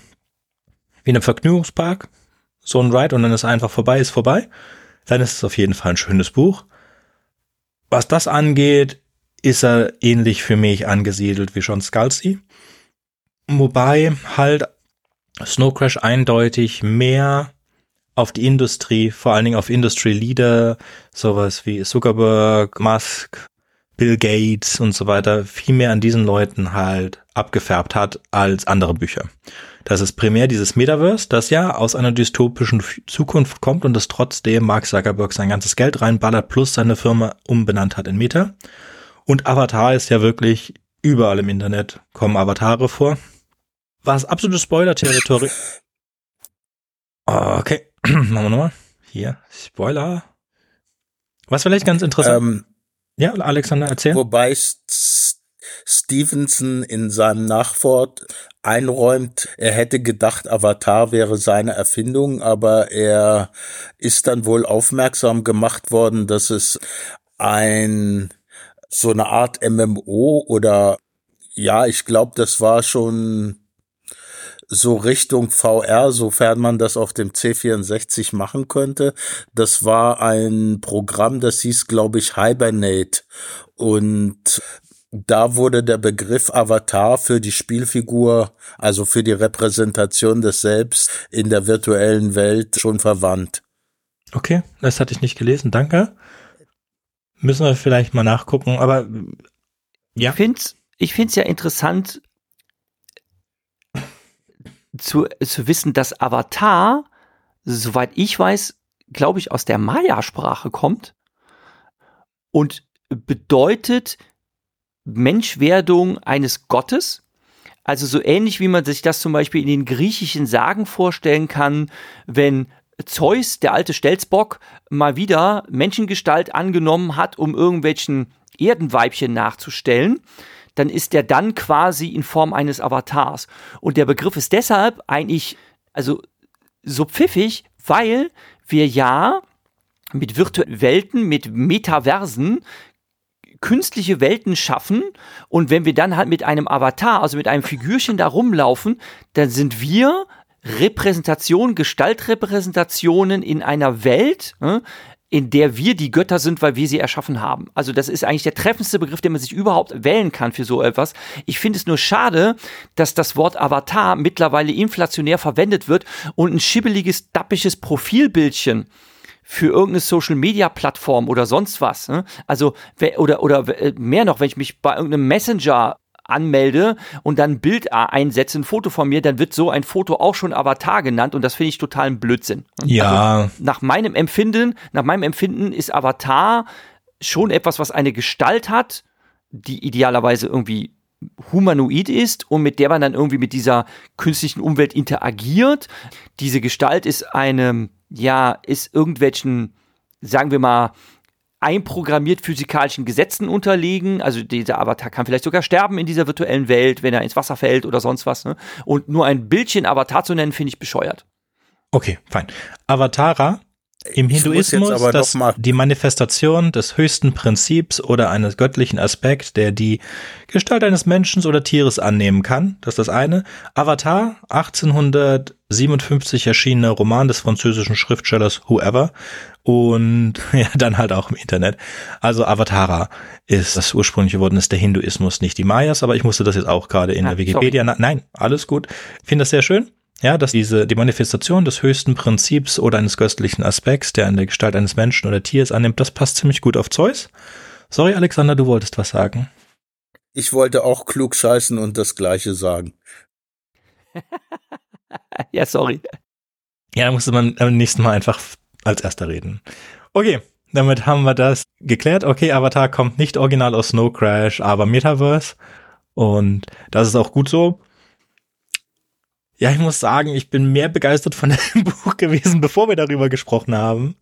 wie in einem Vergnügungspark, so ein Ride und dann ist einfach vorbei, ist vorbei. Dann ist es auf jeden Fall ein schönes Buch. Was das angeht, ist er ähnlich für mich angesiedelt wie John Scalzi. Wobei halt Snow Crash eindeutig mehr auf die Industrie, vor allen Dingen auf Industry Leader, sowas wie Zuckerberg, Musk, Bill Gates und so weiter, viel mehr an diesen Leuten halt abgefärbt hat als andere Bücher. Das ist primär dieses Metaverse, das ja aus einer dystopischen Zukunft kommt und das trotzdem Mark Zuckerberg sein ganzes Geld reinballert plus seine Firma umbenannt hat in Meta. Und Avatar ist ja wirklich überall im Internet kommen Avatare vor war es absolutes Spoiler-Territorium. Okay, machen wir nochmal. Hier, Spoiler. Was vielleicht ganz interessant. Ähm, ja, Alexander, erzähl. Wobei Stevenson in seinem Nachwort einräumt, er hätte gedacht, Avatar wäre seine Erfindung, aber er ist dann wohl aufmerksam gemacht worden, dass es ein so eine Art MMO oder ja, ich glaube, das war schon so Richtung VR, sofern man das auf dem C64 machen könnte. Das war ein Programm, das hieß, glaube ich, Hibernate. Und da wurde der Begriff Avatar für die Spielfigur, also für die Repräsentation des Selbst in der virtuellen Welt schon verwandt. Okay, das hatte ich nicht gelesen, danke. Müssen wir vielleicht mal nachgucken, aber ja. Ich finde es ich find's ja interessant, zu, zu wissen, dass Avatar, soweit ich weiß, glaube ich, aus der Maya-Sprache kommt und bedeutet Menschwerdung eines Gottes. Also so ähnlich wie man sich das zum Beispiel in den griechischen Sagen vorstellen kann, wenn Zeus, der alte Stelzbock, mal wieder Menschengestalt angenommen hat, um irgendwelchen Erdenweibchen nachzustellen dann ist der dann quasi in Form eines Avatars. Und der Begriff ist deshalb eigentlich, also so pfiffig, weil wir ja mit virtuellen Welten, mit Metaversen künstliche Welten schaffen und wenn wir dann halt mit einem Avatar, also mit einem Figürchen da rumlaufen, dann sind wir Repräsentation, Gestaltrepräsentationen in einer Welt, ne, in der wir die Götter sind, weil wir sie erschaffen haben. Also das ist eigentlich der treffendste Begriff, den man sich überhaupt wählen kann für so etwas. Ich finde es nur schade, dass das Wort Avatar mittlerweile inflationär verwendet wird und ein schibbeliges, dappisches Profilbildchen für irgendeine Social Media Plattform oder sonst was. Ne? Also oder oder äh, mehr noch, wenn ich mich bei irgendeinem Messenger anmelde und dann ein Bild einsetze, ein Foto von mir, dann wird so ein Foto auch schon Avatar genannt und das finde ich total ein Blödsinn. Ja. Also nach meinem Empfinden, nach meinem Empfinden ist Avatar schon etwas, was eine Gestalt hat, die idealerweise irgendwie humanoid ist und mit der man dann irgendwie mit dieser künstlichen Umwelt interagiert. Diese Gestalt ist einem, ja, ist irgendwelchen, sagen wir mal, einprogrammiert physikalischen Gesetzen unterliegen. Also dieser Avatar kann vielleicht sogar sterben in dieser virtuellen Welt, wenn er ins Wasser fällt oder sonst was. Ne? Und nur ein Bildchen Avatar zu nennen, finde ich bescheuert. Okay, fein. Avatara im Hinduismus das, die Manifestation des höchsten Prinzips oder eines göttlichen Aspekt, der die Gestalt eines Menschen oder Tieres annehmen kann. Das ist das eine. Avatar, 1857 erschienener Roman des französischen Schriftstellers Whoever. Und ja, dann halt auch im Internet. Also Avatara ist das ursprüngliche Wort ist der Hinduismus, nicht die Mayas, aber ich musste das jetzt auch gerade in ah, der Wikipedia. Nein, alles gut. Ich finde das sehr schön. Ja, dass diese, die Manifestation des höchsten Prinzips oder eines göttlichen Aspekts, der in der Gestalt eines Menschen oder Tiers annimmt, das passt ziemlich gut auf Zeus. Sorry, Alexander, du wolltest was sagen. Ich wollte auch klug scheißen und das Gleiche sagen. ja, sorry. Ja, da musste man beim nächsten Mal einfach als erster reden. Okay, damit haben wir das geklärt. Okay, Avatar kommt nicht original aus Snow Crash, aber Metaverse. Und das ist auch gut so. Ja, ich muss sagen, ich bin mehr begeistert von dem Buch gewesen, bevor wir darüber gesprochen haben.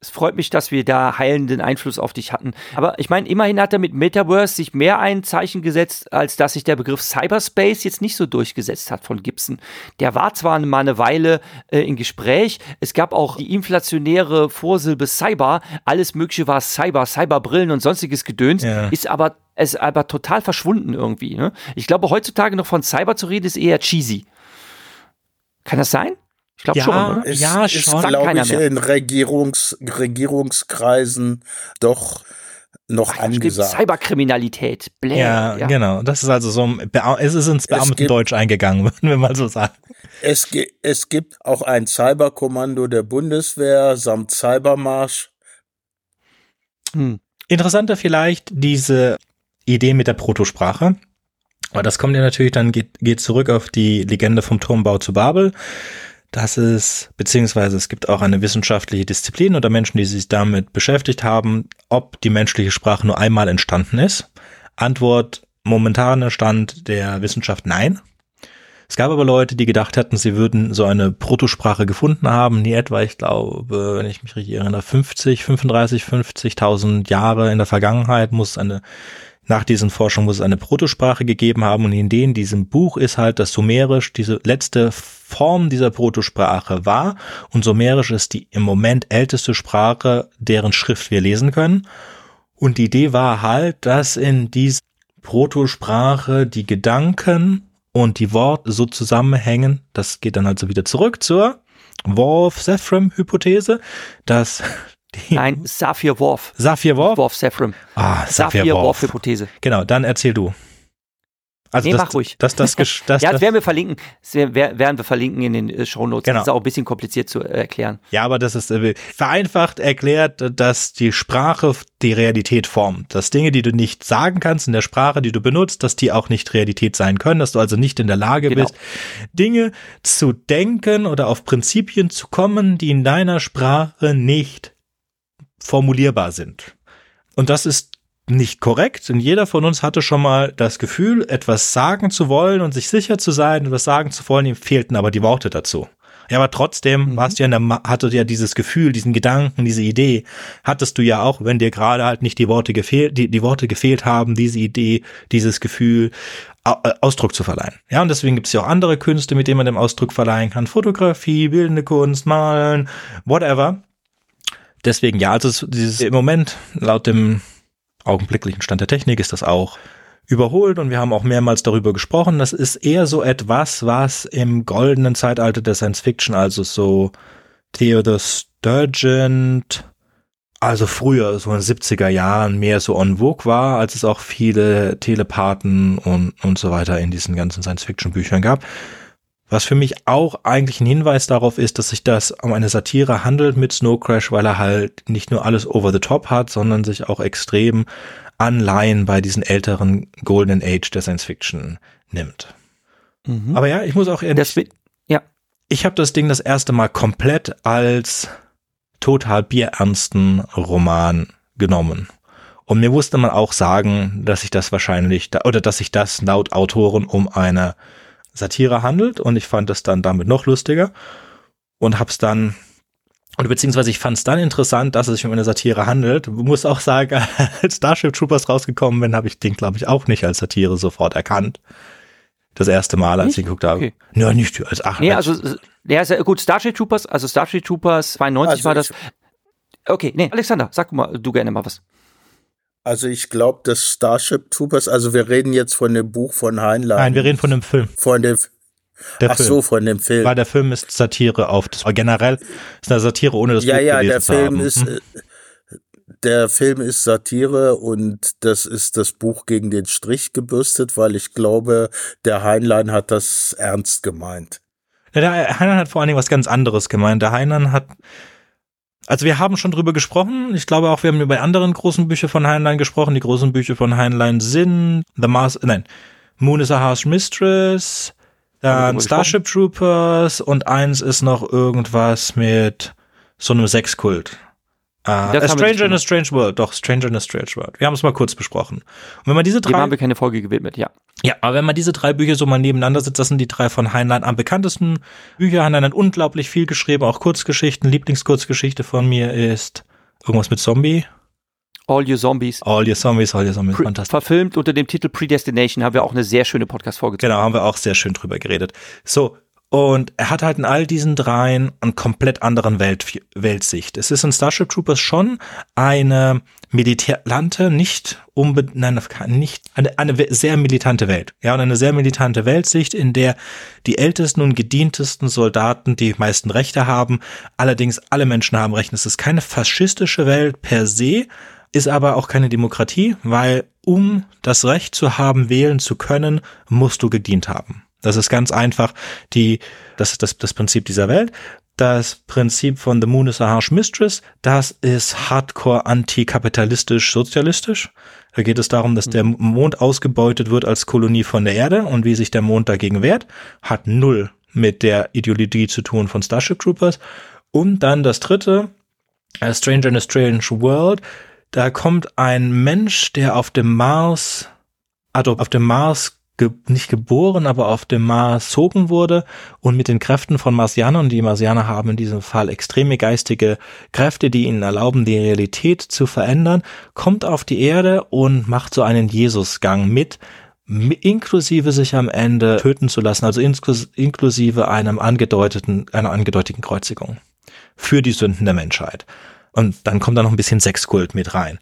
Es freut mich, dass wir da heilenden Einfluss auf dich hatten. Aber ich meine, immerhin hat er mit Metaverse sich mehr ein Zeichen gesetzt, als dass sich der Begriff Cyberspace jetzt nicht so durchgesetzt hat von Gibson. Der war zwar mal eine Weile äh, in Gespräch, es gab auch die inflationäre Vorsilbe Cyber, alles Mögliche war Cyber, Cyberbrillen und sonstiges Gedöns, ja. ist aber es ist aber total verschwunden irgendwie. Ne? Ich glaube, heutzutage noch von Cyber zu reden, ist eher cheesy. Kann das sein? Ich glaube ja, schon. Oder? Es, ja, schon. Ist, glaube ich, in Regierungs, Regierungskreisen doch noch Ach, angesagt. Cyberkriminalität. Blä, ja, ja, genau. Das ist also so es ist ins Beamtendeutsch eingegangen, würden wir mal so sagen. Es, es gibt auch ein Cyberkommando der Bundeswehr samt Cybermarsch. Hm. Interessanter vielleicht diese Idee mit der Protosprache. Aber das kommt ja natürlich dann, geht, geht zurück auf die Legende vom Turmbau zu Babel dass es, beziehungsweise es gibt auch eine wissenschaftliche Disziplin oder Menschen, die sich damit beschäftigt haben, ob die menschliche Sprache nur einmal entstanden ist. Antwort, momentaner Stand der Wissenschaft, nein. Es gab aber Leute, die gedacht hätten, sie würden so eine Protosprache gefunden haben, die etwa, ich glaube, wenn ich mich richtig erinnere, 50, 35, 50.000 Jahre in der Vergangenheit muss eine nach diesen Forschungen muss es eine Protosprache gegeben haben und in denen diesem Buch ist halt, dass Sumerisch diese letzte Form dieser Protosprache war und Sumerisch ist die im Moment älteste Sprache, deren Schrift wir lesen können. Und die Idee war halt, dass in dieser Protosprache die Gedanken und die Worte so zusammenhängen, das geht dann also wieder zurück zur Wolf-Sefram-Hypothese, dass Nein, Saphir Worf. Saphir Worf? Worf Sephram. Ah, Saphir, Saphir Worf Hypothese. Genau, dann erzähl du. Also nee, das, mach ruhig. Das, das, das, das, ja, das werden wir verlinken. Das werden wir verlinken in den äh, Shownotes. Genau. Das ist auch ein bisschen kompliziert zu äh, erklären. Ja, aber das ist äh, vereinfacht erklärt, dass die Sprache die Realität formt. Dass Dinge, die du nicht sagen kannst in der Sprache, die du benutzt, dass die auch nicht Realität sein können. Dass du also nicht in der Lage genau. bist, Dinge zu denken oder auf Prinzipien zu kommen, die in deiner Sprache nicht formulierbar sind. Und das ist nicht korrekt, denn jeder von uns hatte schon mal das Gefühl, etwas sagen zu wollen und sich sicher zu sein, etwas sagen zu wollen, ihm fehlten aber die Worte dazu. Ja, aber trotzdem mhm. warst du ja in der, hattest ja dieses Gefühl, diesen Gedanken, diese Idee, hattest du ja auch, wenn dir gerade halt nicht die Worte gefehlt, die, die Worte gefehlt haben, diese Idee, dieses Gefühl, äh, Ausdruck zu verleihen. Ja, und deswegen gibt es ja auch andere Künste, mit denen man dem Ausdruck verleihen kann. Fotografie, bildende Kunst, Malen, whatever. Deswegen ja, also dieses im Moment laut dem augenblicklichen Stand der Technik ist das auch überholt und wir haben auch mehrmals darüber gesprochen. Das ist eher so etwas, was im goldenen Zeitalter der Science Fiction, also so Theodore Sturgeon, also früher, so in den 70er Jahren, mehr so on vogue war, als es auch viele Telepathen und, und so weiter in diesen ganzen Science-Fiction-Büchern gab. Was für mich auch eigentlich ein Hinweis darauf ist, dass sich das um eine Satire handelt mit Snow Crash, weil er halt nicht nur alles over the top hat, sondern sich auch extrem Anleihen bei diesen älteren Golden Age der Science Fiction nimmt. Mhm. Aber ja, ich muss auch ehrlich, das, ja. ich habe das Ding das erste Mal komplett als total bierernsten Roman genommen. Und mir musste man auch sagen, dass sich das wahrscheinlich, oder dass sich das laut Autoren um eine Satire handelt. Und ich fand das dann damit noch lustiger und hab's dann oder beziehungsweise ich fand es dann interessant, dass es sich um eine Satire handelt. Ich muss auch sagen, als Starship Troopers rausgekommen bin, habe ich den, glaube ich, auch nicht als Satire sofort erkannt. Das erste Mal, als nicht? ich geguckt habe. Okay. Ja, nicht als ach. Nee, also ja, sehr gut. Starship Troopers, also Starship Troopers 92 also war das. Okay, nee, Alexander, sag mal, du gerne mal was. Also ich glaube, das Starship Troopers, also wir reden jetzt von dem Buch von Heinlein. Nein, wir reden von dem Film. Von dem der Ach Film. so, von dem Film. Weil der Film ist Satire auf das, generell ist eine Satire, ohne das ja, Buch ja, gelesen zu haben. Ja, der Film ist, hm? der Film ist Satire und das ist das Buch gegen den Strich gebürstet, weil ich glaube, der Heinlein hat das ernst gemeint. Ja, der Heinlein hat vor allen Dingen was ganz anderes gemeint. Der Heinlein hat, also wir haben schon drüber gesprochen. Ich glaube auch, wir haben über anderen großen Bücher von Heinlein gesprochen. Die großen Bücher von Heinlein sind The Mars, nein, Moon is a Harsh Mistress, dann Starship Troopers und eins ist noch irgendwas mit so einem Sexkult. Uh, a Stranger in a Strange World, doch, Stranger in a Strange World. Wir haben es mal kurz besprochen. Und wenn man diese drei. Dem haben wir keine Folge gewidmet, ja. Ja, aber wenn man diese drei Bücher so mal nebeneinander sitzt, das sind die drei von Heinlein am bekanntesten Bücher. Heinlein hat unglaublich viel geschrieben, auch Kurzgeschichten. Lieblingskurzgeschichte von mir ist irgendwas mit Zombie. All Your Zombies. All Your Zombies, All Your Zombies, Pre fantastisch. Verfilmt unter dem Titel Predestination haben wir auch eine sehr schöne Podcast-Folge. Genau, haben wir auch sehr schön drüber geredet. So, und er hat halt in all diesen dreien einen komplett anderen Welt, Weltsicht. Es ist in Starship Troopers schon eine militante, nicht unbedingt, nein, nicht, eine, eine sehr militante Welt. Ja, und eine sehr militante Weltsicht, in der die ältesten und gedientesten Soldaten die meisten Rechte haben. Allerdings alle Menschen haben Rechte. Es ist keine faschistische Welt per se, ist aber auch keine Demokratie, weil um das Recht zu haben, wählen zu können, musst du gedient haben. Das ist ganz einfach die, das ist das, das Prinzip dieser Welt. Das Prinzip von The Moon is a Harsh Mistress, das ist hardcore antikapitalistisch sozialistisch. Da geht es darum, dass der mhm. Mond ausgebeutet wird als Kolonie von der Erde und wie sich der Mond dagegen wehrt, hat null mit der Ideologie zu tun von Starship Troopers. Und dann das dritte, A Stranger in a Strange World, da kommt ein Mensch, der auf dem Mars, also auf dem Mars ge nicht geboren, aber auf dem Mars gezogen wurde und mit den Kräften von Marsianern, die Marsianer haben in diesem Fall extreme geistige Kräfte, die ihnen erlauben, die Realität zu verändern, kommt auf die Erde und macht so einen Jesusgang mit, inklusive sich am Ende töten zu lassen, also inklusive einem angedeuteten, einer angedeuteten Kreuzigung für die Sünden der Menschheit. Und dann kommt da noch ein bisschen Sexkult mit rein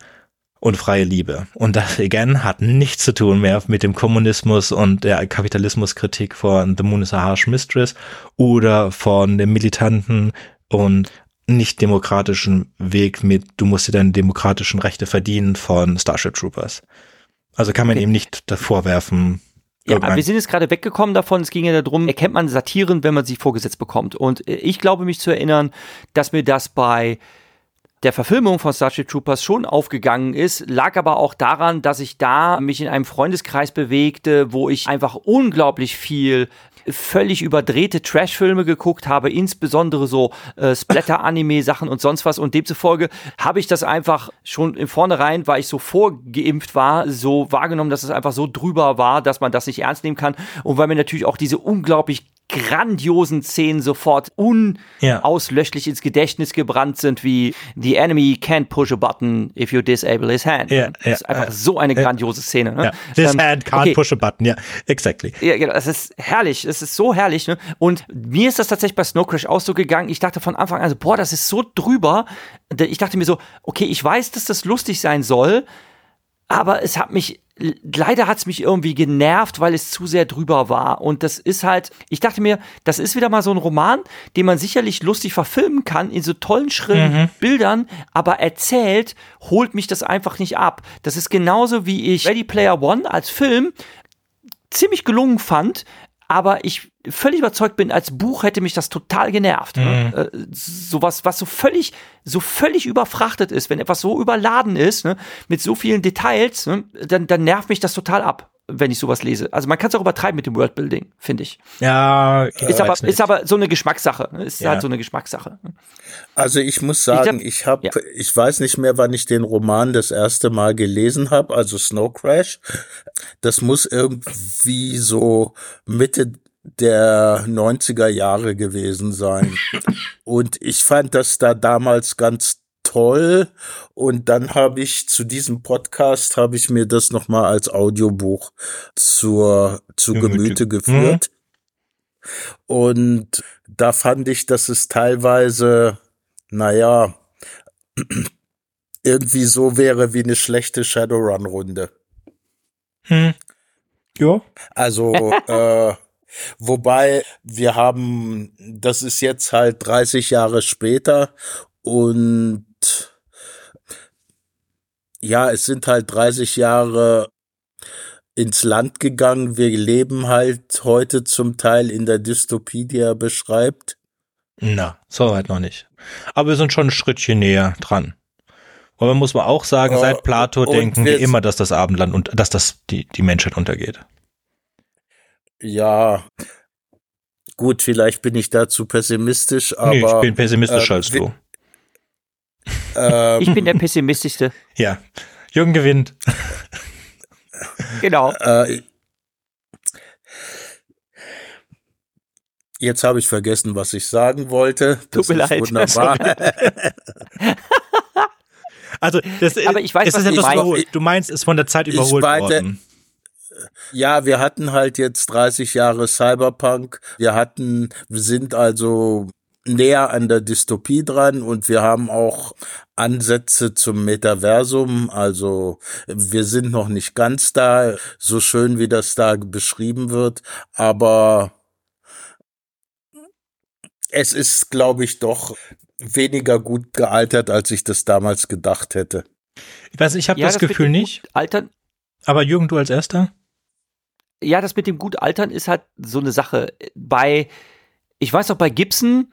und freie Liebe. Und das again hat nichts zu tun mehr mit dem Kommunismus und der Kapitalismuskritik von The Moon is a Harsh Mistress oder von dem militanten und nicht demokratischen Weg mit du musst dir deine demokratischen Rechte verdienen von Starship Troopers. Also kann man okay. ihm nicht davor werfen, ja, wir sind jetzt gerade weggekommen davon. Es ging ja darum, erkennt man Satiren, wenn man sie vorgesetzt bekommt. Und ich glaube mich zu erinnern, dass mir das bei der Verfilmung von Starship Troopers schon aufgegangen ist, lag aber auch daran, dass ich da mich in einem Freundeskreis bewegte, wo ich einfach unglaublich viel völlig überdrehte Trashfilme geguckt habe, insbesondere so äh, Splatter-Anime-Sachen und sonst was. Und demzufolge habe ich das einfach schon im Vornherein, weil ich so vorgeimpft war, so wahrgenommen, dass es einfach so drüber war, dass man das nicht ernst nehmen kann. Und weil mir natürlich auch diese unglaublich grandiosen Szenen sofort unauslöschlich ja. ins Gedächtnis gebrannt sind, wie The enemy can't push a button if you disable his hand. Ja, das ist einfach so eine grandiose Szene. Ne? This ähm, hand can't okay. push a button, ja, yeah, exactly. Ja, genau, es ist herrlich, es ist so herrlich. Ne? Und mir ist das tatsächlich bei Snow Crash auch so gegangen. Ich dachte von Anfang an so, boah, das ist so drüber. Ich dachte mir so, okay, ich weiß, dass das lustig sein soll, aber es hat mich leider hat's mich irgendwie genervt, weil es zu sehr drüber war. Und das ist halt, ich dachte mir, das ist wieder mal so ein Roman, den man sicherlich lustig verfilmen kann, in so tollen schrillen mhm. Bildern, aber erzählt holt mich das einfach nicht ab. Das ist genauso wie ich Ready Player One als Film ziemlich gelungen fand, aber ich völlig überzeugt bin, als Buch hätte mich das total genervt. Ne? Mhm. Ne? sowas, was so völlig, so völlig überfrachtet ist, wenn etwas so überladen ist, ne? mit so vielen Details, ne? dann, dann nervt mich das total ab wenn ich sowas lese. Also man kann es auch übertreiben mit dem Worldbuilding, finde ich. Ja, ist aber, ist aber so eine Geschmackssache. Ne? Ist ja. halt so eine Geschmackssache. Also ich muss sagen, ich habe, ich, hab, ja. ich weiß nicht mehr, wann ich den Roman das erste Mal gelesen habe, also Snow Crash. Das muss irgendwie so Mitte der 90er Jahre gewesen sein. Und ich fand das da damals ganz toll. Und dann habe ich zu diesem Podcast habe ich mir das noch mal als Audiobuch zur zu Gemüte geführt. Mhm. Und da fand ich, dass es teilweise, naja, irgendwie so wäre wie eine schlechte Shadowrun-Runde. Hm. Ja. Also, äh, Wobei wir haben, das ist jetzt halt 30 Jahre später und ja, es sind halt 30 Jahre ins Land gegangen. Wir leben halt heute zum Teil in der Dystopie, die er beschreibt. Na, so weit noch nicht. Aber wir sind schon ein Schrittchen näher dran. Man muss man auch sagen, seit Plato denken wir immer, dass das Abendland und dass das die, die Menschheit untergeht. Ja, gut, vielleicht bin ich da zu pessimistisch, aber. Nee, ich bin pessimistischer äh, als du. Ähm, ich bin der pessimistischste. Ja, Jürgen gewinnt. genau. Äh, jetzt habe ich vergessen, was ich sagen wollte. Das Tut mir leid. Wunderbar. also, das, aber ich weiß, was du meinst. Du meinst, es ist von der Zeit überholt worden. Ja, wir hatten halt jetzt 30 Jahre Cyberpunk. Wir hatten, wir sind also näher an der Dystopie dran und wir haben auch Ansätze zum Metaversum. Also wir sind noch nicht ganz da, so schön wie das da beschrieben wird, aber es ist, glaube ich, doch weniger gut gealtert, als ich das damals gedacht hätte. Ich weiß, ich habe ja, das, das Gefühl nicht. Altern. Aber Jürgen, du als erster? Ja, das mit dem gut altern ist halt so eine Sache. Bei, ich weiß auch bei Gibson,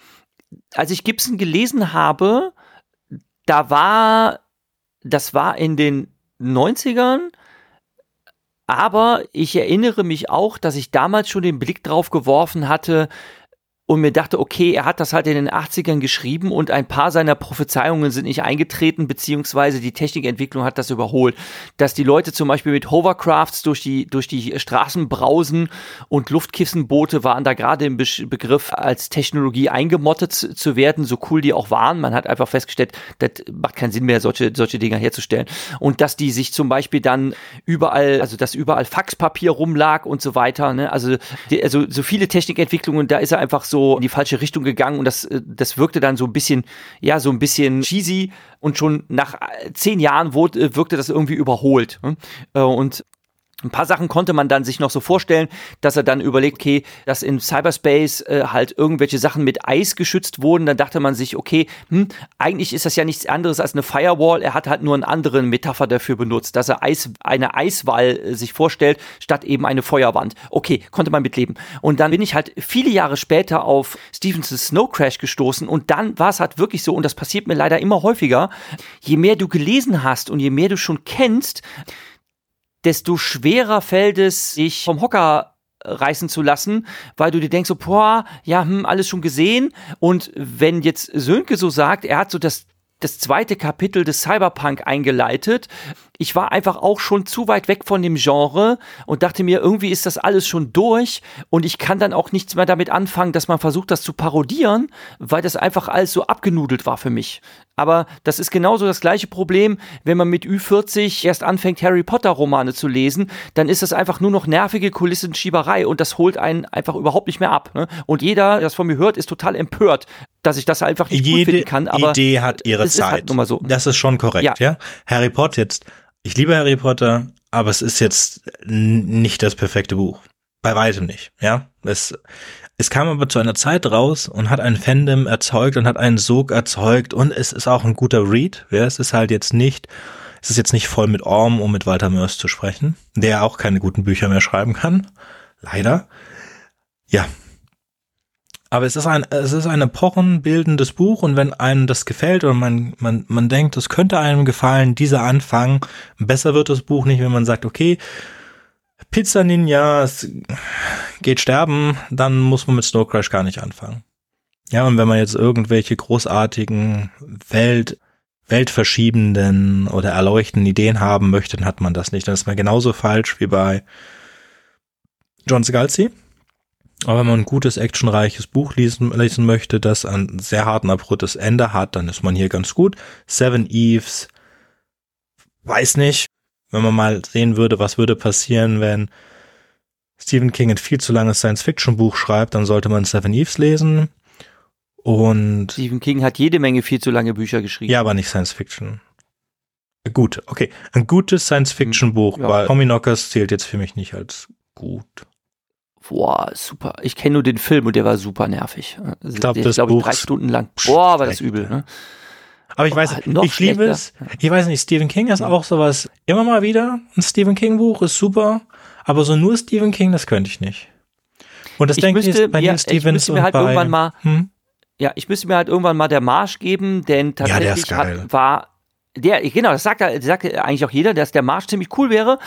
als ich Gibson gelesen habe, da war, das war in den 90ern, aber ich erinnere mich auch, dass ich damals schon den Blick drauf geworfen hatte, und mir dachte, okay, er hat das halt in den 80ern geschrieben und ein paar seiner Prophezeiungen sind nicht eingetreten, beziehungsweise die Technikentwicklung hat das überholt. Dass die Leute zum Beispiel mit Hovercrafts durch die, durch die Straßen brausen und Luftkissenboote waren da gerade im Be Begriff als Technologie eingemottet zu werden, so cool die auch waren. Man hat einfach festgestellt, das macht keinen Sinn mehr, solche, solche Dinger herzustellen. Und dass die sich zum Beispiel dann überall, also dass überall Faxpapier rumlag und so weiter. Ne? Also, die, also so viele Technikentwicklungen, da ist er einfach so in die falsche Richtung gegangen und das, äh, das wirkte dann so ein bisschen, ja, so ein bisschen cheesy und schon nach äh, zehn Jahren wurde, äh, wirkte das irgendwie überholt. Ne? Und ein paar Sachen konnte man dann sich noch so vorstellen, dass er dann überlegt, okay, dass in Cyberspace äh, halt irgendwelche Sachen mit Eis geschützt wurden. Dann dachte man sich, okay, hm, eigentlich ist das ja nichts anderes als eine Firewall. Er hat halt nur eine andere Metapher dafür benutzt, dass er Eis, eine Eiswall äh, sich vorstellt, statt eben eine Feuerwand. Okay, konnte man mitleben. Und dann bin ich halt viele Jahre später auf Stevensons Snow Crash gestoßen und dann war es halt wirklich so, und das passiert mir leider immer häufiger, je mehr du gelesen hast und je mehr du schon kennst, desto schwerer fällt es, sich vom Hocker reißen zu lassen, weil du dir denkst so, boah, ja, hm, alles schon gesehen. Und wenn jetzt Sönke so sagt, er hat so das das zweite Kapitel des Cyberpunk eingeleitet. Ich war einfach auch schon zu weit weg von dem Genre und dachte mir, irgendwie ist das alles schon durch und ich kann dann auch nichts mehr damit anfangen, dass man versucht, das zu parodieren, weil das einfach alles so abgenudelt war für mich. Aber das ist genauso das gleiche Problem, wenn man mit Ü40 erst anfängt, Harry Potter Romane zu lesen, dann ist das einfach nur noch nervige Kulissenschieberei und das holt einen einfach überhaupt nicht mehr ab. Ne? Und jeder, der das von mir hört, ist total empört, dass ich das einfach nicht Jede gut finden kann. Aber Idee hat ihre Zeit. Ist halt so. Das ist schon korrekt, ja. ja. Harry Potter jetzt. Ich liebe Harry Potter, aber es ist jetzt nicht das perfekte Buch. Bei weitem nicht, ja. Es, es kam aber zu einer Zeit raus und hat ein Fandom erzeugt und hat einen Sog erzeugt und es ist auch ein guter Read. Ja, es ist halt jetzt nicht, es ist jetzt nicht voll mit Orm, um mit Walter Mörs zu sprechen, der auch keine guten Bücher mehr schreiben kann. Leider. Ja. Aber es ist ein, es ist ein epochenbildendes Buch und wenn einem das gefällt oder man, man, man denkt, es könnte einem gefallen, dieser Anfang, besser wird das Buch nicht, wenn man sagt, okay, Pizza Ninja geht sterben, dann muss man mit Snow Crash gar nicht anfangen. Ja, und wenn man jetzt irgendwelche großartigen Welt, weltverschiebenden oder erleuchtenden Ideen haben möchte, dann hat man das nicht. Dann ist man genauso falsch wie bei John Scalzi. Aber wenn man ein gutes, actionreiches Buch lesen, lesen möchte, das ein sehr harten, abruptes Ende hat, dann ist man hier ganz gut. Seven Eves, weiß nicht, wenn man mal sehen würde, was würde passieren, wenn Stephen King ein viel zu langes Science-Fiction-Buch schreibt, dann sollte man Seven Eves lesen. Und Stephen King hat jede Menge viel zu lange Bücher geschrieben. Ja, aber nicht Science-Fiction. Gut, okay. Ein gutes Science-Fiction-Buch, ja. weil Tommy Knockers zählt jetzt für mich nicht als gut. Boah, super. Ich kenne nur den Film und der war super nervig. Ich glaube, das glaub, drei Stunden lang. Boah, war das übel. Ne? Aber ich weiß, Boah, ich liebe es. Ich weiß nicht, Stephen King ist auch sowas. Immer mal wieder ein Stephen King Buch ist super, aber so nur Stephen King, das könnte ich nicht. Und das ich denke ich bei ja, Stevens ich mir halt bei, irgendwann mal. Hm? Ja, ich müsste mir halt irgendwann mal der Marsch geben, denn tatsächlich ja, hat, war der, genau, das sagt, das sagt eigentlich auch jeder, dass der Marsch ziemlich cool wäre.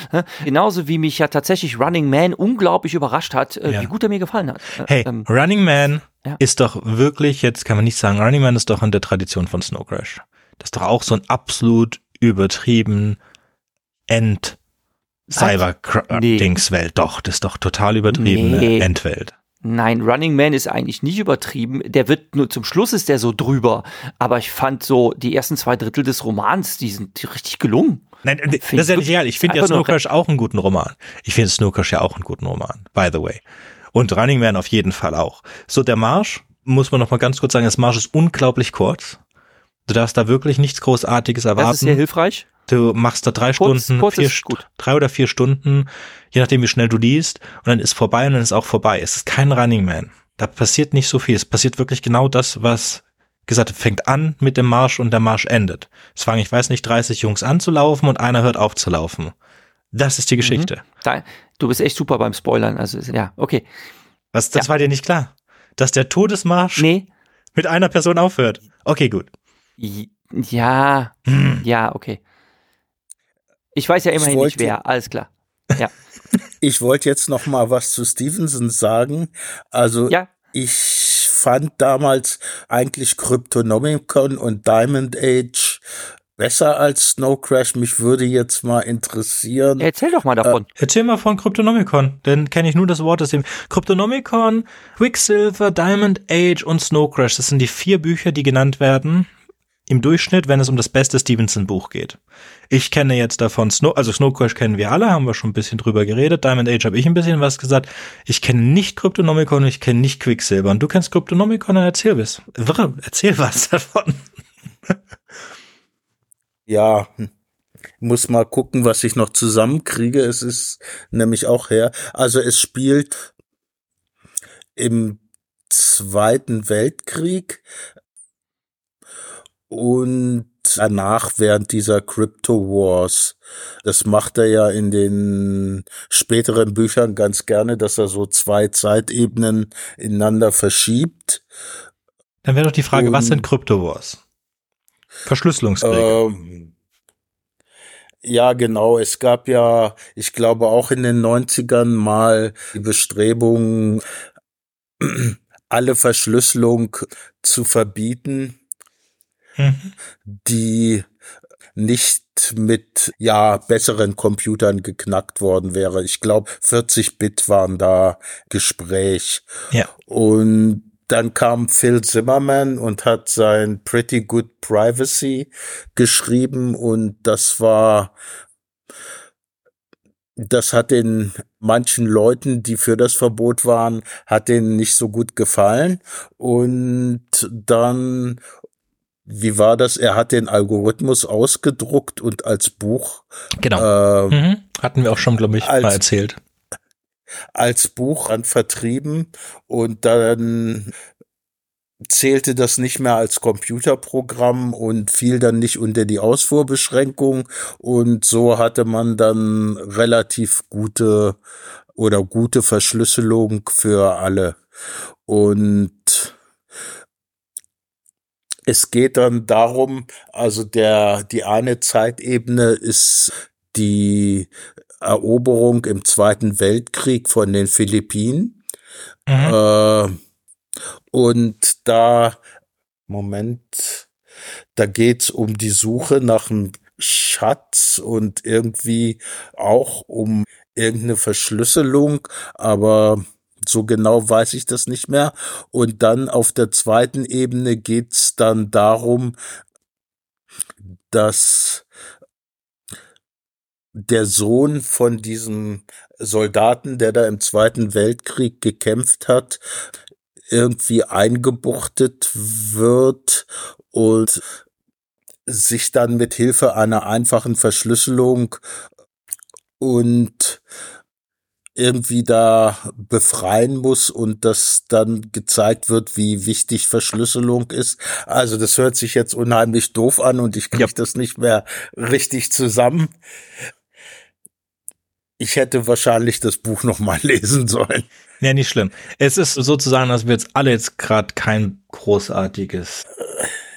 Genauso wie mich ja tatsächlich Running Man unglaublich überrascht hat, äh, ja. wie gut er mir gefallen hat. Hey, ähm, Running Man ja. ist doch wirklich, jetzt kann man nicht sagen, Running Man ist doch in der Tradition von Snow Crash. Das ist doch auch so ein absolut übertrieben End Cyber-Dings-Welt. Nee. Doch, das ist doch total übertriebene nee. Endwelt. Nein, Running Man ist eigentlich nicht übertrieben. Der wird nur zum Schluss ist der so drüber. Aber ich fand so die ersten zwei Drittel des Romans, die sind richtig gelungen. Nein, das ist ja nicht egal. Ich finde ja Snookersh auch einen guten Roman. Ich finde Snookersh ja auch einen guten Roman, by the way. Und Running Man auf jeden Fall auch. So, der Marsch, muss man noch mal ganz kurz sagen, das Marsch ist unglaublich kurz. Du darfst da wirklich nichts Großartiges erwarten. Das ist sehr hilfreich. Du machst da drei kurz, Stunden, kurz vier, drei oder vier Stunden, je nachdem wie schnell du liest, und dann ist vorbei und dann ist auch vorbei. Es ist kein Running Man. Da passiert nicht so viel. Es passiert wirklich genau das, was gesagt fängt an mit dem Marsch und der Marsch endet. Es fangen, ich weiß nicht, 30 Jungs an zu laufen und einer hört auf zu laufen. Das ist die mhm. Geschichte. Mhm. Du bist echt super beim Spoilern. Also, ja, okay. Was, das ja. war dir nicht klar? Dass der Todesmarsch nee. mit einer Person aufhört. Okay, gut. Ja, hm. ja, okay. Ich weiß ja immerhin nicht wer, alles klar. Ja. ich wollte jetzt noch mal was zu Stevenson sagen. Also ja. ich fand damals eigentlich Cryptonomicon und Diamond Age besser als Snow Crash. Mich würde jetzt mal interessieren. Erzähl doch mal davon. Äh, erzähl mal von Cryptonomicon, denn kenne ich nur das Wort aus dem Cryptonomicon, Quicksilver, Diamond Age und Snow Crash. Das sind die vier Bücher, die genannt werden im Durchschnitt, wenn es um das beste Stevenson-Buch geht. Ich kenne jetzt davon Snow, also Snow Crash kennen wir alle, haben wir schon ein bisschen drüber geredet. Diamond Age habe ich ein bisschen was gesagt. Ich kenne nicht Cryptonomicon und ich kenne nicht Quicksilver. Und du kennst Cryptonomicon, dann erzähl was. Erzähl was davon. ja, muss mal gucken, was ich noch zusammenkriege. Es ist nämlich auch her. Also es spielt im Zweiten Weltkrieg und danach während dieser Crypto Wars. Das macht er ja in den späteren Büchern ganz gerne, dass er so zwei Zeitebenen ineinander verschiebt. Dann wäre doch die Frage, Und, was sind Crypto Wars? Verschlüsselungskriege. Ähm, ja, genau. Es gab ja, ich glaube auch in den 90ern mal die Bestrebung, alle Verschlüsselung zu verbieten die nicht mit ja besseren Computern geknackt worden wäre. Ich glaube 40 Bit waren da Gespräch. Ja. Und dann kam Phil Zimmerman und hat sein Pretty Good Privacy geschrieben und das war das hat den manchen Leuten, die für das Verbot waren, hat denen nicht so gut gefallen. Und dann wie war das? Er hat den Algorithmus ausgedruckt und als Buch. Genau. Äh, mhm. Hatten wir auch schon, glaube ich, als, mal erzählt. Als Buch an vertrieben und dann zählte das nicht mehr als Computerprogramm und fiel dann nicht unter die Ausfuhrbeschränkung und so hatte man dann relativ gute oder gute Verschlüsselung für alle. Und es geht dann darum, also der, die eine Zeitebene ist die Eroberung im Zweiten Weltkrieg von den Philippinen. Mhm. Äh, und da, Moment, da geht's um die Suche nach einem Schatz und irgendwie auch um irgendeine Verschlüsselung, aber so genau weiß ich das nicht mehr. Und dann auf der zweiten Ebene geht's dann darum, dass der Sohn von diesem Soldaten, der da im Zweiten Weltkrieg gekämpft hat, irgendwie eingebuchtet wird und sich dann mit Hilfe einer einfachen Verschlüsselung und irgendwie da befreien muss und dass dann gezeigt wird, wie wichtig Verschlüsselung ist. Also das hört sich jetzt unheimlich doof an und ich kriege ja. das nicht mehr richtig zusammen. Ich hätte wahrscheinlich das Buch noch mal lesen sollen. Ja, nicht schlimm. Es ist sozusagen, dass wir jetzt alle jetzt gerade kein großartiges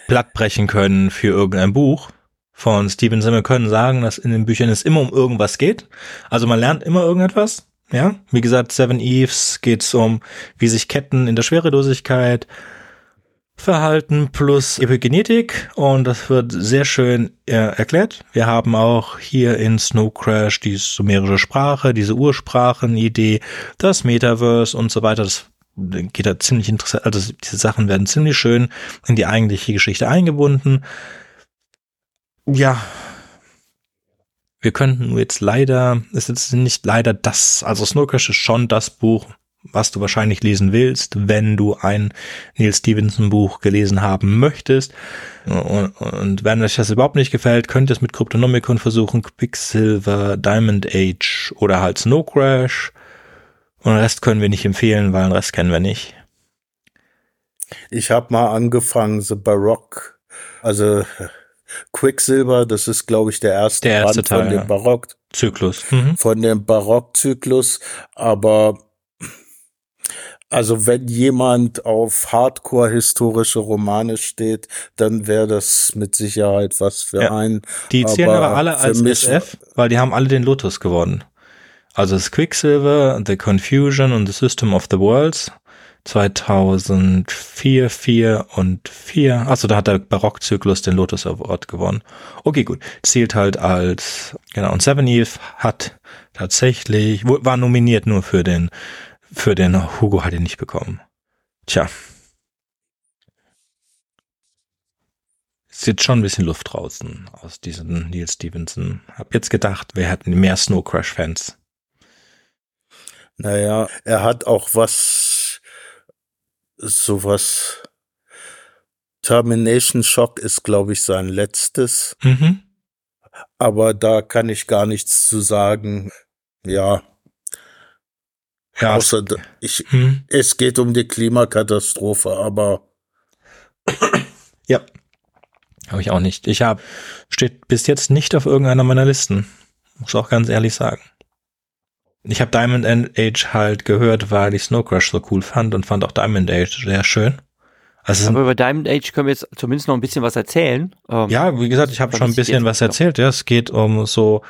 Blatt brechen können für irgendein Buch von Stevenson. Wir können sagen, dass in den Büchern es immer um irgendwas geht. Also man lernt immer irgendetwas. Ja, wie gesagt, Seven Eves geht's um, wie sich Ketten in der Schwerelosigkeit Verhalten plus Epigenetik und das wird sehr schön äh, erklärt. Wir haben auch hier in Snow Crash die sumerische Sprache, diese Ursprachenidee, das Metaverse und so weiter. Das geht da ziemlich interessant, also diese Sachen werden ziemlich schön in die eigentliche Geschichte eingebunden. Ja, wir könnten jetzt leider, ist jetzt nicht leider das, also Snow Crash ist schon das Buch, was du wahrscheinlich lesen willst, wenn du ein Neil Stevenson Buch gelesen haben möchtest. Und, und wenn euch das überhaupt nicht gefällt, könnt ihr es mit Cryptonomicon versuchen, Quicksilver, Diamond Age oder halt Snow Crash. Und den Rest können wir nicht empfehlen, weil den Rest kennen wir nicht. Ich habe mal angefangen, The Baroque, also Quicksilver, das ist, glaube ich, der erste, der erste Teil, von dem ja. Barock-Zyklus. Mhm. Von dem Barock-Zyklus, aber also wenn jemand auf Hardcore-historische Romane steht, dann wäre das mit Sicherheit was für ja. einen. Die zählen aber, aber alle als SF, weil die haben alle den Lotus gewonnen. Also das Quicksilver, The Confusion und The System of the Worlds 2004, 4 und 4. Achso, da hat der Barockzyklus den Lotus Award gewonnen. Okay, gut. Zählt halt als, genau. Und Seven Eve hat tatsächlich, war nominiert nur für den für den Hugo hat ihn nicht bekommen. Tja. Ist jetzt schon ein bisschen Luft draußen aus diesem Neil Stevenson. Hab jetzt gedacht, wir hätten mehr Snow Crash Fans. Naja, er hat auch was, sowas. Termination Shock ist, glaube ich, sein letztes. Mhm. Aber da kann ich gar nichts zu sagen. Ja, ja, Außer ich, hm. es geht um die Klimakatastrophe, aber ja, habe ich auch nicht. Ich habe steht bis jetzt nicht auf irgendeiner meiner Listen, muss auch ganz ehrlich sagen. Ich habe Diamond Age halt gehört, weil ich Snow Crash so cool fand und fand auch Diamond Age sehr schön. Also Aber über Diamond Age können wir jetzt zumindest noch ein bisschen was erzählen. Ähm, ja, wie gesagt, ich habe schon ein bisschen was erzählt. Ja, es geht um so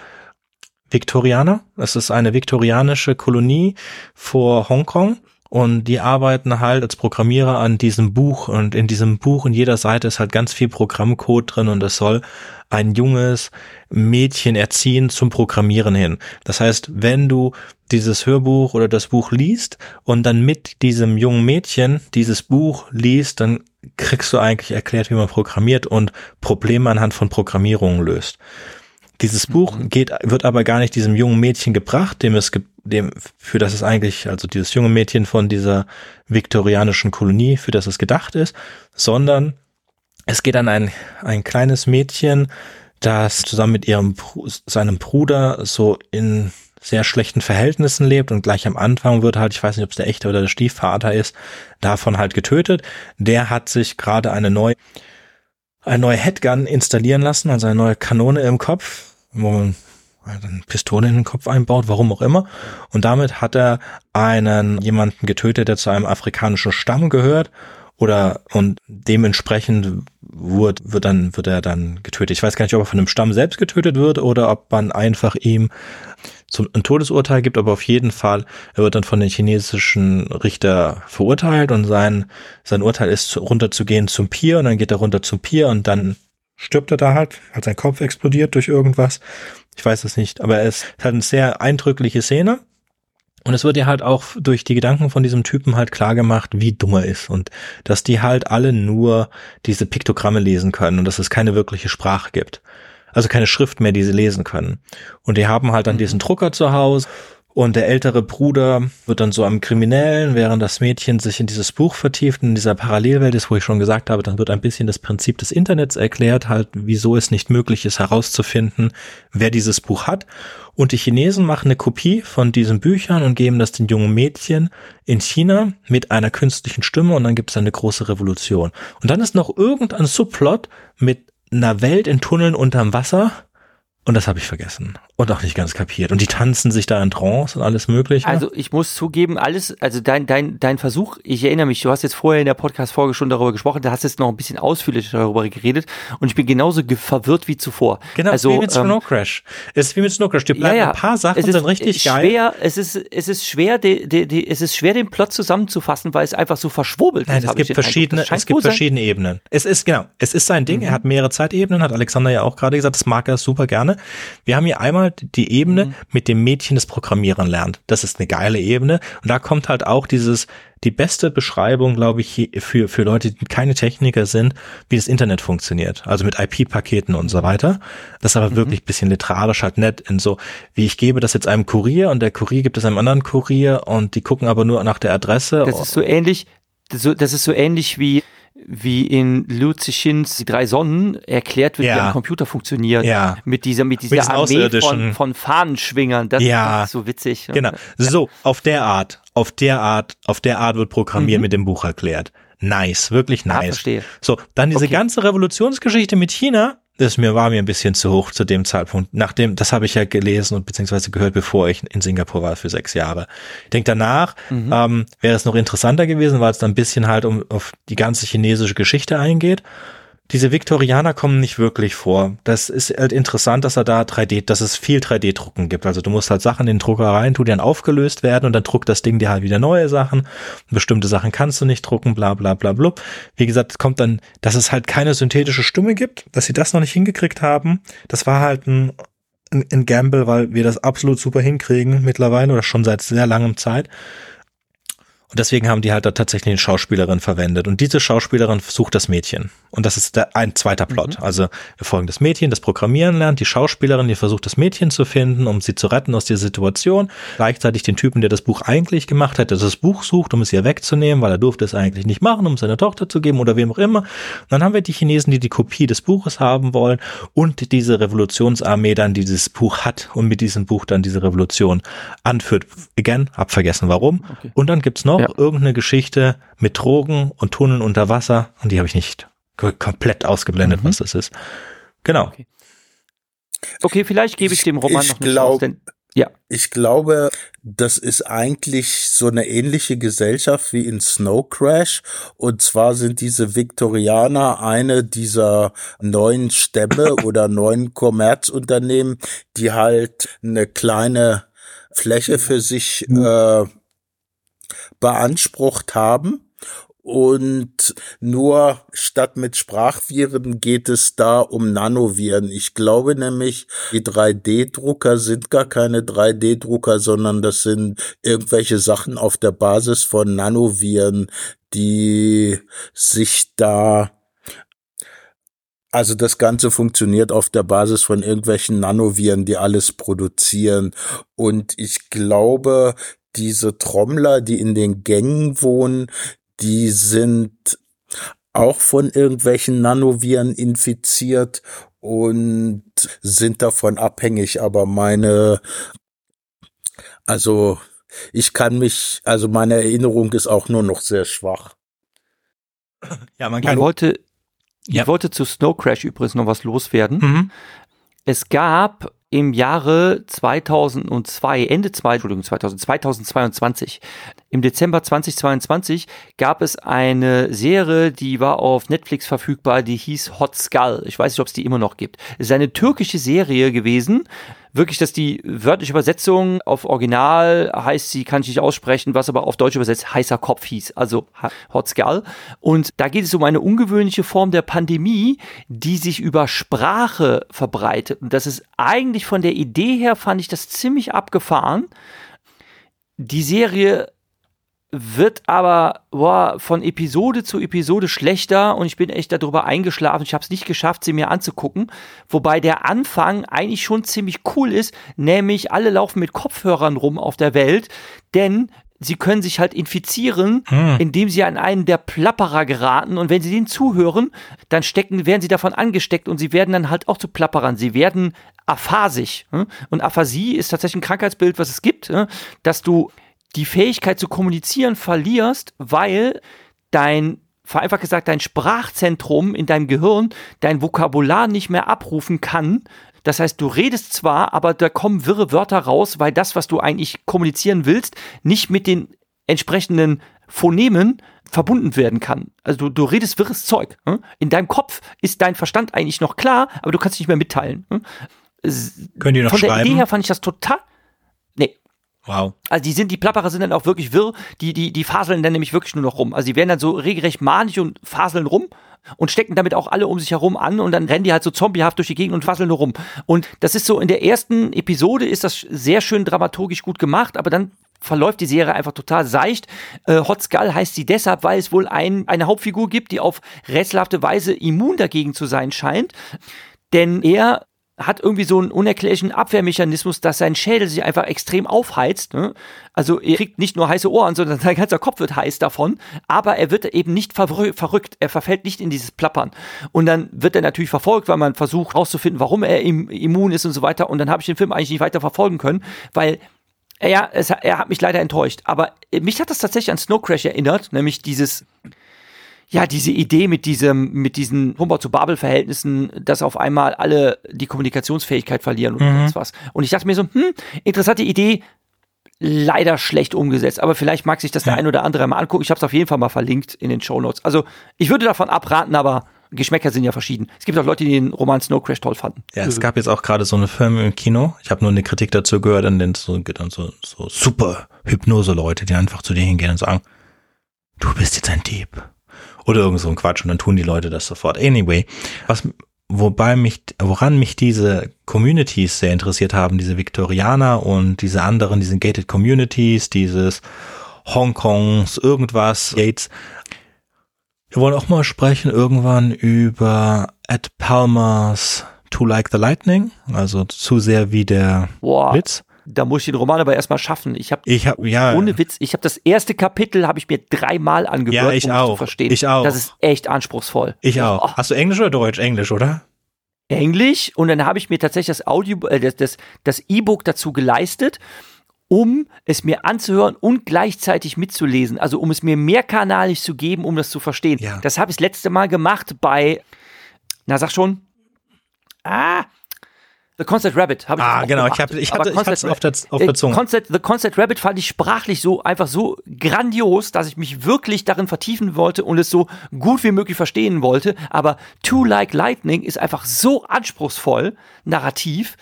Viktorianer. Es ist eine viktorianische Kolonie vor Hongkong und die arbeiten halt als Programmierer an diesem Buch und in diesem Buch in jeder Seite ist halt ganz viel Programmcode drin und es soll ein junges Mädchen erziehen zum Programmieren hin. Das heißt, wenn du dieses Hörbuch oder das Buch liest und dann mit diesem jungen Mädchen dieses Buch liest, dann kriegst du eigentlich erklärt, wie man programmiert und Probleme anhand von Programmierungen löst. Dieses Buch mhm. geht, wird aber gar nicht diesem jungen Mädchen gebracht, dem es, dem, für das es eigentlich, also dieses junge Mädchen von dieser viktorianischen Kolonie, für das es gedacht ist, sondern es geht an ein, ein kleines Mädchen, das zusammen mit ihrem seinem Bruder so in sehr schlechten Verhältnissen lebt und gleich am Anfang wird halt, ich weiß nicht, ob es der echte oder der Stiefvater ist, davon halt getötet. Der hat sich gerade eine neue eine neue Headgun installieren lassen, also eine neue Kanone im Kopf, wo man eine Pistole in den Kopf einbaut, warum auch immer. Und damit hat er einen jemanden getötet, der zu einem afrikanischen Stamm gehört oder und dementsprechend wird, wird dann wird er dann getötet. Ich weiß gar nicht, ob er von dem Stamm selbst getötet wird oder ob man einfach ihm zum, ein Todesurteil gibt, aber auf jeden Fall, er wird dann von den chinesischen Richter verurteilt und sein, sein Urteil ist, runterzugehen zum Pier und dann geht er runter zum Pier und dann stirbt er da halt, hat sein Kopf explodiert durch irgendwas. Ich weiß es nicht, aber es hat eine sehr eindrückliche Szene. Und es wird ja halt auch durch die Gedanken von diesem Typen halt klar gemacht, wie dumm er ist und dass die halt alle nur diese Piktogramme lesen können und dass es keine wirkliche Sprache gibt also keine Schrift mehr, die sie lesen können. Und die haben halt dann mhm. diesen Drucker zu Hause und der ältere Bruder wird dann so am Kriminellen, während das Mädchen sich in dieses Buch vertieft, in dieser Parallelwelt ist, wo ich schon gesagt habe, dann wird ein bisschen das Prinzip des Internets erklärt, halt, wieso es nicht möglich ist, herauszufinden, wer dieses Buch hat. Und die Chinesen machen eine Kopie von diesen Büchern und geben das den jungen Mädchen in China mit einer künstlichen Stimme und dann gibt es eine große Revolution. Und dann ist noch irgendein Subplot mit einer Welt in Tunneln unterm Wasser und das habe ich vergessen und auch nicht ganz kapiert. Und die tanzen sich da in Trance und alles mögliche. Also ich muss zugeben, alles, also dein, dein, dein Versuch, ich erinnere mich, du hast jetzt vorher in der Podcast-Folge schon darüber gesprochen, da hast jetzt noch ein bisschen ausführlicher darüber geredet und ich bin genauso verwirrt wie zuvor. Genau, also, wie mit ähm, Snow Crash. Es ist wie mit Snow Crash. Die bleiben ja, ja, ein paar Sachen ist, sind richtig schwer, geil. Es ist, es ist schwer, die, die, die, es ist schwer, den Plot zusammenzufassen, weil es einfach so verschwurbelt Nein, ist. Es gibt verschiedene, es gibt verschiedene Ebenen. Es ist, genau, es ist sein Ding. Mhm. Er hat mehrere Zeitebenen, hat Alexander ja auch gerade gesagt, das mag er super gerne. Wir haben hier einmal die Ebene, mhm. mit dem Mädchen das Programmieren lernt. Das ist eine geile Ebene. Und da kommt halt auch dieses, die beste Beschreibung, glaube ich, für, für Leute, die keine Techniker sind, wie das Internet funktioniert. Also mit IP-Paketen und so weiter. Das ist aber mhm. wirklich bisschen literarisch halt nett in so, wie ich gebe das jetzt einem Kurier und der Kurier gibt es einem anderen Kurier und die gucken aber nur nach der Adresse. Das ist so ähnlich, das ist so ähnlich wie wie in Liu Zichins Die drei Sonnen erklärt wird, ja. wie ein Computer funktioniert. Ja. Mit dieser, mit dieser mit Armee von, von Fahnenschwingern. Das ja. ist so witzig. Genau. So, auf der Art, auf der Art, auf der Art wird Programmieren mhm. mit dem Buch erklärt. Nice, wirklich nice. Ja, verstehe. So, dann diese okay. ganze Revolutionsgeschichte mit China, das mir war mir ein bisschen zu hoch zu dem Zeitpunkt. Nachdem, das habe ich ja gelesen und beziehungsweise gehört, bevor ich in Singapur war für sechs Jahre. Ich denke, danach mhm. ähm, wäre es noch interessanter gewesen, weil es dann ein bisschen halt um auf die ganze chinesische Geschichte eingeht diese Viktorianer kommen nicht wirklich vor. Das ist halt interessant, dass er da 3D, dass es viel 3D-Drucken gibt. Also du musst halt Sachen in den Drucker rein, tu die dann aufgelöst werden und dann druckt das Ding dir halt wieder neue Sachen. Bestimmte Sachen kannst du nicht drucken, bla bla bla blub. Wie gesagt, kommt dann, dass es halt keine synthetische Stimme gibt, dass sie das noch nicht hingekriegt haben. Das war halt ein, ein Gamble, weil wir das absolut super hinkriegen mittlerweile oder schon seit sehr langem Zeit. Und deswegen haben die halt da tatsächlich eine Schauspielerin verwendet. Und diese Schauspielerin sucht das Mädchen. Und das ist der, ein zweiter Plot. Mhm. Also wir folgen das Mädchen, das Programmieren lernt, die Schauspielerin, die versucht das Mädchen zu finden, um sie zu retten aus dieser Situation. Gleichzeitig den Typen, der das Buch eigentlich gemacht hat, der das Buch sucht, um es ihr wegzunehmen, weil er durfte es eigentlich nicht machen, um seine Tochter zu geben oder wem auch immer. Und dann haben wir die Chinesen, die die Kopie des Buches haben wollen und diese Revolutionsarmee dann, die dieses Buch hat und mit diesem Buch dann diese Revolution anführt. Again, hab vergessen warum. Okay. Und dann gibt's noch ja. irgendeine Geschichte mit Drogen und Tunneln unter Wasser und die habe ich nicht komplett ausgeblendet, mhm. was das ist. Genau. Okay. okay vielleicht gebe ich, ich, dem Roman ich noch eine glaub, Chance. Denn, ja. Ich glaube, das ist eigentlich so eine ähnliche Gesellschaft wie in Snow Crash. Und zwar sind diese Viktorianer eine dieser neuen Stämme oder neuen Kommerzunternehmen, die halt eine kleine Fläche für sich äh, beansprucht haben und nur statt mit Sprachviren geht es da um Nanoviren. Ich glaube nämlich, die 3D-Drucker sind gar keine 3D-Drucker, sondern das sind irgendwelche Sachen auf der Basis von Nanoviren, die sich da also das Ganze funktioniert auf der Basis von irgendwelchen Nanoviren, die alles produzieren. Und ich glaube, diese Trommler, die in den Gängen wohnen, die sind auch von irgendwelchen Nanoviren infiziert und sind davon abhängig, aber meine, also ich kann mich, also meine Erinnerung ist auch nur noch sehr schwach. Ja, man kann. Ich wollte, ja. ich wollte zu Snow Crash übrigens noch was loswerden. Mhm. Es gab im Jahre 2002, Ende 2, Entschuldigung, 2000, 2022, im Dezember 2022 gab es eine Serie, die war auf Netflix verfügbar, die hieß Hot Skull. Ich weiß nicht, ob es die immer noch gibt. Es ist eine türkische Serie gewesen wirklich, dass die wörtliche Übersetzung auf Original heißt, sie kann ich nicht aussprechen, was aber auf Deutsch übersetzt heißer Kopf hieß, also Hot Skull. Und da geht es um eine ungewöhnliche Form der Pandemie, die sich über Sprache verbreitet. Und das ist eigentlich von der Idee her, fand ich das ziemlich abgefahren. Die Serie wird aber boah, von Episode zu Episode schlechter und ich bin echt darüber eingeschlafen. Ich habe es nicht geschafft, sie mir anzugucken. Wobei der Anfang eigentlich schon ziemlich cool ist, nämlich alle laufen mit Kopfhörern rum auf der Welt, denn sie können sich halt infizieren, hm. indem sie an einen der Plapperer geraten und wenn sie denen zuhören, dann stecken, werden sie davon angesteckt und sie werden dann halt auch zu Plapperern. Sie werden aphasisch. Hm? Und Aphasie ist tatsächlich ein Krankheitsbild, was es gibt, hm? dass du die Fähigkeit zu kommunizieren verlierst, weil dein vereinfacht gesagt, dein Sprachzentrum in deinem Gehirn dein Vokabular nicht mehr abrufen kann. Das heißt, du redest zwar, aber da kommen wirre Wörter raus, weil das, was du eigentlich kommunizieren willst, nicht mit den entsprechenden Phonemen verbunden werden kann. Also du, du redest wirres Zeug. Hm? In deinem Kopf ist dein Verstand eigentlich noch klar, aber du kannst nicht mehr mitteilen. Hm? Könnt ihr noch Von schreiben? der Idee her fand ich das total. Nee, Wow. Also die sind, die Plapperer sind dann auch wirklich wirr, die, die, die faseln dann nämlich wirklich nur noch rum. Also die werden dann so regelrecht manisch und faseln rum und stecken damit auch alle um sich herum an und dann rennen die halt so zombiehaft durch die Gegend und faseln nur rum. Und das ist so, in der ersten Episode ist das sehr schön dramaturgisch gut gemacht, aber dann verläuft die Serie einfach total seicht. Äh, Hot Skull heißt sie deshalb, weil es wohl ein, eine Hauptfigur gibt, die auf rätselhafte Weise immun dagegen zu sein scheint. Denn er hat irgendwie so einen unerklärlichen Abwehrmechanismus, dass sein Schädel sich einfach extrem aufheizt. Ne? Also er kriegt nicht nur heiße Ohren, sondern sein ganzer Kopf wird heiß davon, aber er wird eben nicht verrückt, er verfällt nicht in dieses Plappern. Und dann wird er natürlich verfolgt, weil man versucht herauszufinden, warum er immun ist und so weiter. Und dann habe ich den Film eigentlich nicht weiter verfolgen können, weil ja, es, er hat mich leider enttäuscht. Aber mich hat das tatsächlich an Snow Crash erinnert, nämlich dieses ja, diese Idee mit diesem, mit diesen Humbert zu Babel-Verhältnissen, dass auf einmal alle die Kommunikationsfähigkeit verlieren und mhm. was. Und ich dachte mir so, hm, interessante Idee, leider schlecht umgesetzt, aber vielleicht mag sich das ja. der ein oder andere mal angucken. Ich habe es auf jeden Fall mal verlinkt in den Show Notes. Also ich würde davon abraten, aber Geschmäcker sind ja verschieden. Es gibt auch Leute, die den Roman Snow Crash toll fanden. Ja, es gab jetzt auch gerade so eine Film im Kino. Ich habe nur eine Kritik dazu gehört, an den so, dann so, so super Hypnose-Leute, die einfach zu dir hingehen und sagen, du bist jetzt ein Dieb oder irgend so ein Quatsch und dann tun die Leute das sofort. Anyway, was, wobei mich, woran mich diese Communities sehr interessiert haben, diese Viktorianer und diese anderen, diese Gated Communities, dieses Hongkongs, irgendwas, Gates. Wir wollen auch mal sprechen irgendwann über Ed Palmers To Like the Lightning, also zu sehr wie der Boah. Da muss ich den Roman aber erstmal schaffen. Ich habe ich hab, ja. ohne Witz, ich habe das erste Kapitel habe ich mir dreimal angehört, ja, ich um auch. zu verstehen. Ich auch. Das ist echt anspruchsvoll. Ich auch. Oh. Hast du Englisch oder Deutsch? Englisch, oder? Englisch und dann habe ich mir tatsächlich das Audio, äh, das, das, das E-Book dazu geleistet, um es mir anzuhören und gleichzeitig mitzulesen. Also um es mir mehrkanalig zu geben, um das zu verstehen. Ja. Das habe ich das letzte Mal gemacht bei, na sag schon, ah, The Concert Rabbit habe ich Ah, genau, ich, hab, ich hatte es auf der, auf der Zunge. Concert, The Concert Rabbit fand ich sprachlich so einfach so grandios, dass ich mich wirklich darin vertiefen wollte und es so gut wie möglich verstehen wollte. Aber Two Like Lightning ist einfach so anspruchsvoll, narrativ.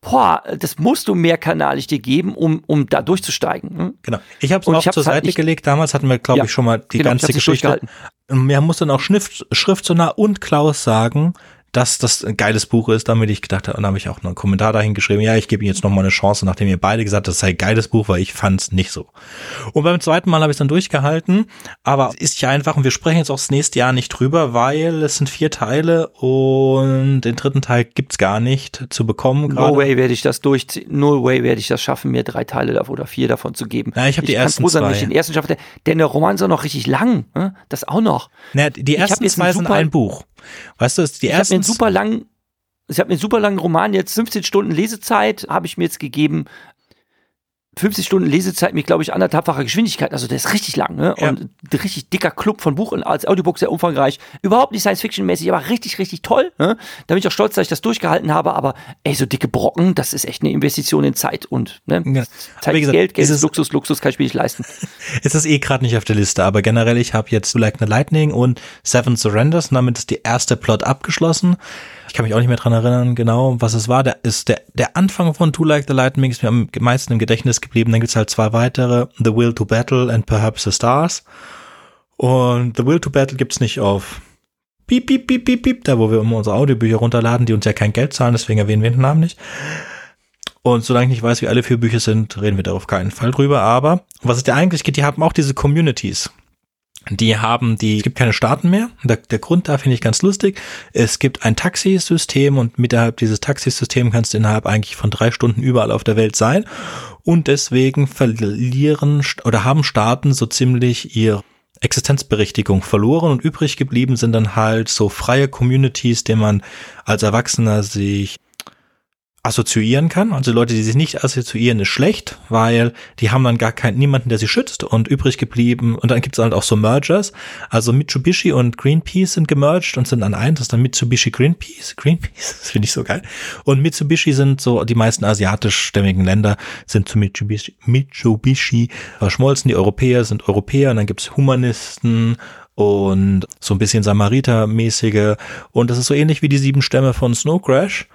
Boah, das musst du mehrkanalig dir geben, um, um da durchzusteigen. Hm? Genau. Ich habe es auch zur halt Seite gelegt. Damals hatten wir, glaube ja, ich, schon mal die genau, ganze Geschichte. Wir mussten auch Schrift, Schriftsonnar und Klaus sagen, dass das ein geiles Buch ist, damit ich gedacht habe, und dann habe ich auch noch einen Kommentar dahin geschrieben, ja, ich gebe ihm jetzt noch mal eine Chance, nachdem ihr beide gesagt habt, das sei ein geiles Buch, weil ich fand es nicht so. Und beim zweiten Mal habe ich es dann durchgehalten, aber ist ja einfach, und wir sprechen jetzt auch das nächste Jahr nicht drüber, weil es sind vier Teile und den dritten Teil gibt's gar nicht zu bekommen. No way werde ich das durchziehen, no way werde ich das schaffen, mir drei Teile davon oder vier davon zu geben. Ja, ich habe die ersten froh sein, zwei. ich den ersten schaffe, denn der Roman ist auch noch richtig lang, ne? das auch noch. Na, die ersten zwei sind ein Buch. Weißt du, die Ich habe mir ersten einen super langen, ich habe mir einen super langen Roman jetzt 15 Stunden Lesezeit habe ich mir jetzt gegeben. 50 Stunden Lesezeit mit, glaube ich, anderthalbfacher Geschwindigkeit. Also der ist richtig lang, ne? Ja. Und ein richtig dicker Club von Buch und als Audiobook sehr umfangreich. Überhaupt nicht Science-Fiction-mäßig, aber richtig, richtig toll. Ne? Da bin ich auch stolz, dass ich das durchgehalten habe. Aber ey, so dicke Brocken, das ist echt eine Investition in Zeit und ne? Ja. Zeit gesagt, Geld, Geld ist ist es- Luxus, Luxus kann ich mir nicht leisten. Es ist eh gerade nicht auf der Liste, aber generell, ich habe jetzt Like the Lightning und Seven Surrenders und damit ist die erste Plot abgeschlossen. Ich kann mich auch nicht mehr dran erinnern, genau, was es war. Der ist der, der Anfang von To Like the Lightning ist mir am meisten im Gedächtnis geblieben. Dann gibt's halt zwei weitere, The Will to Battle and Perhaps the Stars. Und The Will to Battle gibt's nicht auf Piep, piep, piep, piep, piep, da wo wir immer unsere Audiobücher runterladen, die uns ja kein Geld zahlen, deswegen erwähnen wir den Namen nicht. Und solange ich nicht weiß, wie alle vier Bücher sind, reden wir da auf keinen Fall drüber. Aber was es dir eigentlich geht, die haben auch diese Communities. Die haben die, es gibt keine Staaten mehr. Der, der Grund da finde ich ganz lustig. Es gibt ein Taxisystem und miterhalb dieses Taxisystems kannst du innerhalb eigentlich von drei Stunden überall auf der Welt sein. Und deswegen verlieren oder haben Staaten so ziemlich ihre Existenzberechtigung verloren und übrig geblieben sind dann halt so freie Communities, denen man als Erwachsener sich assoziieren kann. Also Leute, die sich nicht assoziieren, ist schlecht, weil die haben dann gar keinen, niemanden, der sie schützt und übrig geblieben. Und dann gibt es halt auch so Mergers. Also Mitsubishi und Greenpeace sind gemerged und sind an ein, das ist dann Mitsubishi Greenpeace. Greenpeace, das finde ich so geil. Und Mitsubishi sind so, die meisten asiatischstämmigen Länder sind zu Mitsubishi, Mitsubishi verschmolzen. Die Europäer sind Europäer und dann gibt's Humanisten und so ein bisschen Samariter-mäßige. Und das ist so ähnlich wie die sieben Stämme von Snow Crash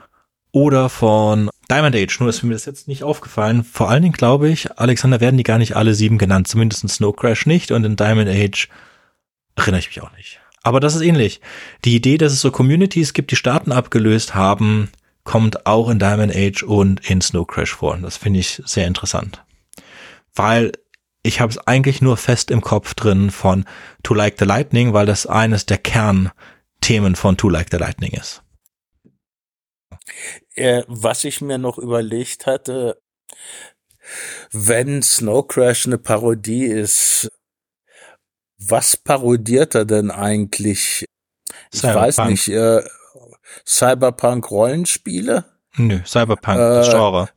oder von Diamond Age. Nur ist mir das jetzt nicht aufgefallen. Vor allen Dingen glaube ich, Alexander werden die gar nicht alle sieben genannt. Zumindest in Snow Crash nicht und in Diamond Age erinnere ich mich auch nicht. Aber das ist ähnlich. Die Idee, dass es so Communities gibt, die Staaten abgelöst haben, kommt auch in Diamond Age und in Snow Crash vor. Und das finde ich sehr interessant. Weil ich habe es eigentlich nur fest im Kopf drin von To Like the Lightning, weil das eines der Kernthemen von To Like the Lightning ist. Äh, was ich mir noch überlegt hatte, wenn Snow Crash eine Parodie ist, was parodiert er denn eigentlich? Ich weiß Cyberpunk. nicht, äh, Cyberpunk-Rollenspiele? Nö, Cyberpunk, das Äh, Genre.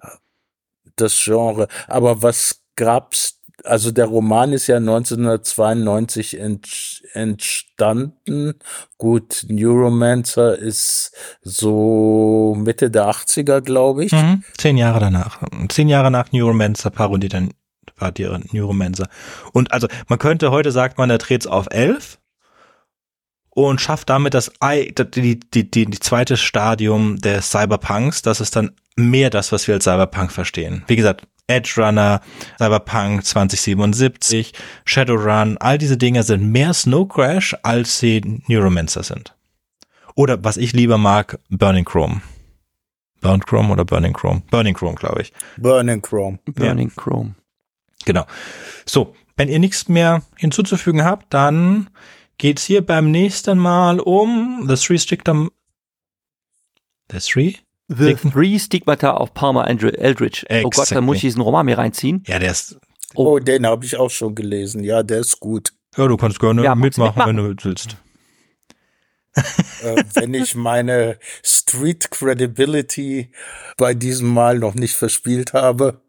das Genre. Aber was gab's? Also der Roman ist ja 1992 ent, entstanden. Gut, Neuromancer ist so Mitte der 80er, glaube ich. Mhm. Zehn Jahre danach. Zehn Jahre nach Neuromancer parodiert dann war die Neuromancer. Und also man könnte heute sagt man, er dreht's auf elf und schafft damit das die, die, die, die zweite Stadium des Cyberpunks. Das ist dann mehr das, was wir als Cyberpunk verstehen. Wie gesagt, Edge Runner, Cyberpunk 2077, Shadowrun, all diese Dinge sind mehr Snow Crash, als sie Neuromancer sind. Oder was ich lieber mag, Burning Chrome. Burnt Chrome oder Burning Chrome? Burning Chrome, glaube ich. Burning Chrome. Burning Chrome. Genau. So, wenn ihr nichts mehr hinzuzufügen habt, dann geht's hier beim nächsten Mal um The Three Stigma. The Three? The Three Stigmata of Palmer Aldri- Eldritch. Oh Gott, dann muss ich Exactly. diesen Roman mir reinziehen. Ja, der ist. Oh, den habe ich auch schon gelesen. Ja, der ist gut. Ja, du kannst gerne Ja, mitmachen, mitmachen. wenn du willst. äh, wenn ich meine Street Credibility bei diesem Mal noch nicht verspielt habe.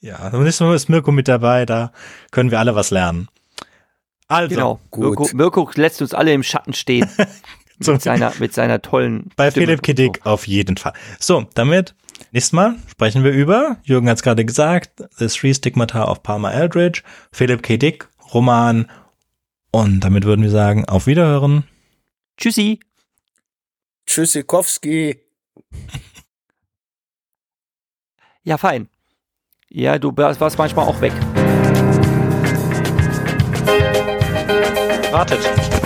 Ja, dann ist ist Mirko mit dabei, da können wir alle was lernen. Also, Genau. gut. Mirko, Mirko lässt uns alle im Schatten stehen. Mit, seiner, mit seiner tollen. bei Stimme. Philipp Kiddick auf jeden Fall. So, damit nächstes Mal sprechen wir über, Jürgen hat es gerade gesagt, The Three Stigmata of Palmer Eldridge, Philipp K. Dick, Roman und damit würden wir sagen, auf Wiederhören. Tschüssi. Tschüssikowski. Ja, fein. Ja, du warst warst manchmal auch weg. Wartet,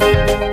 Thank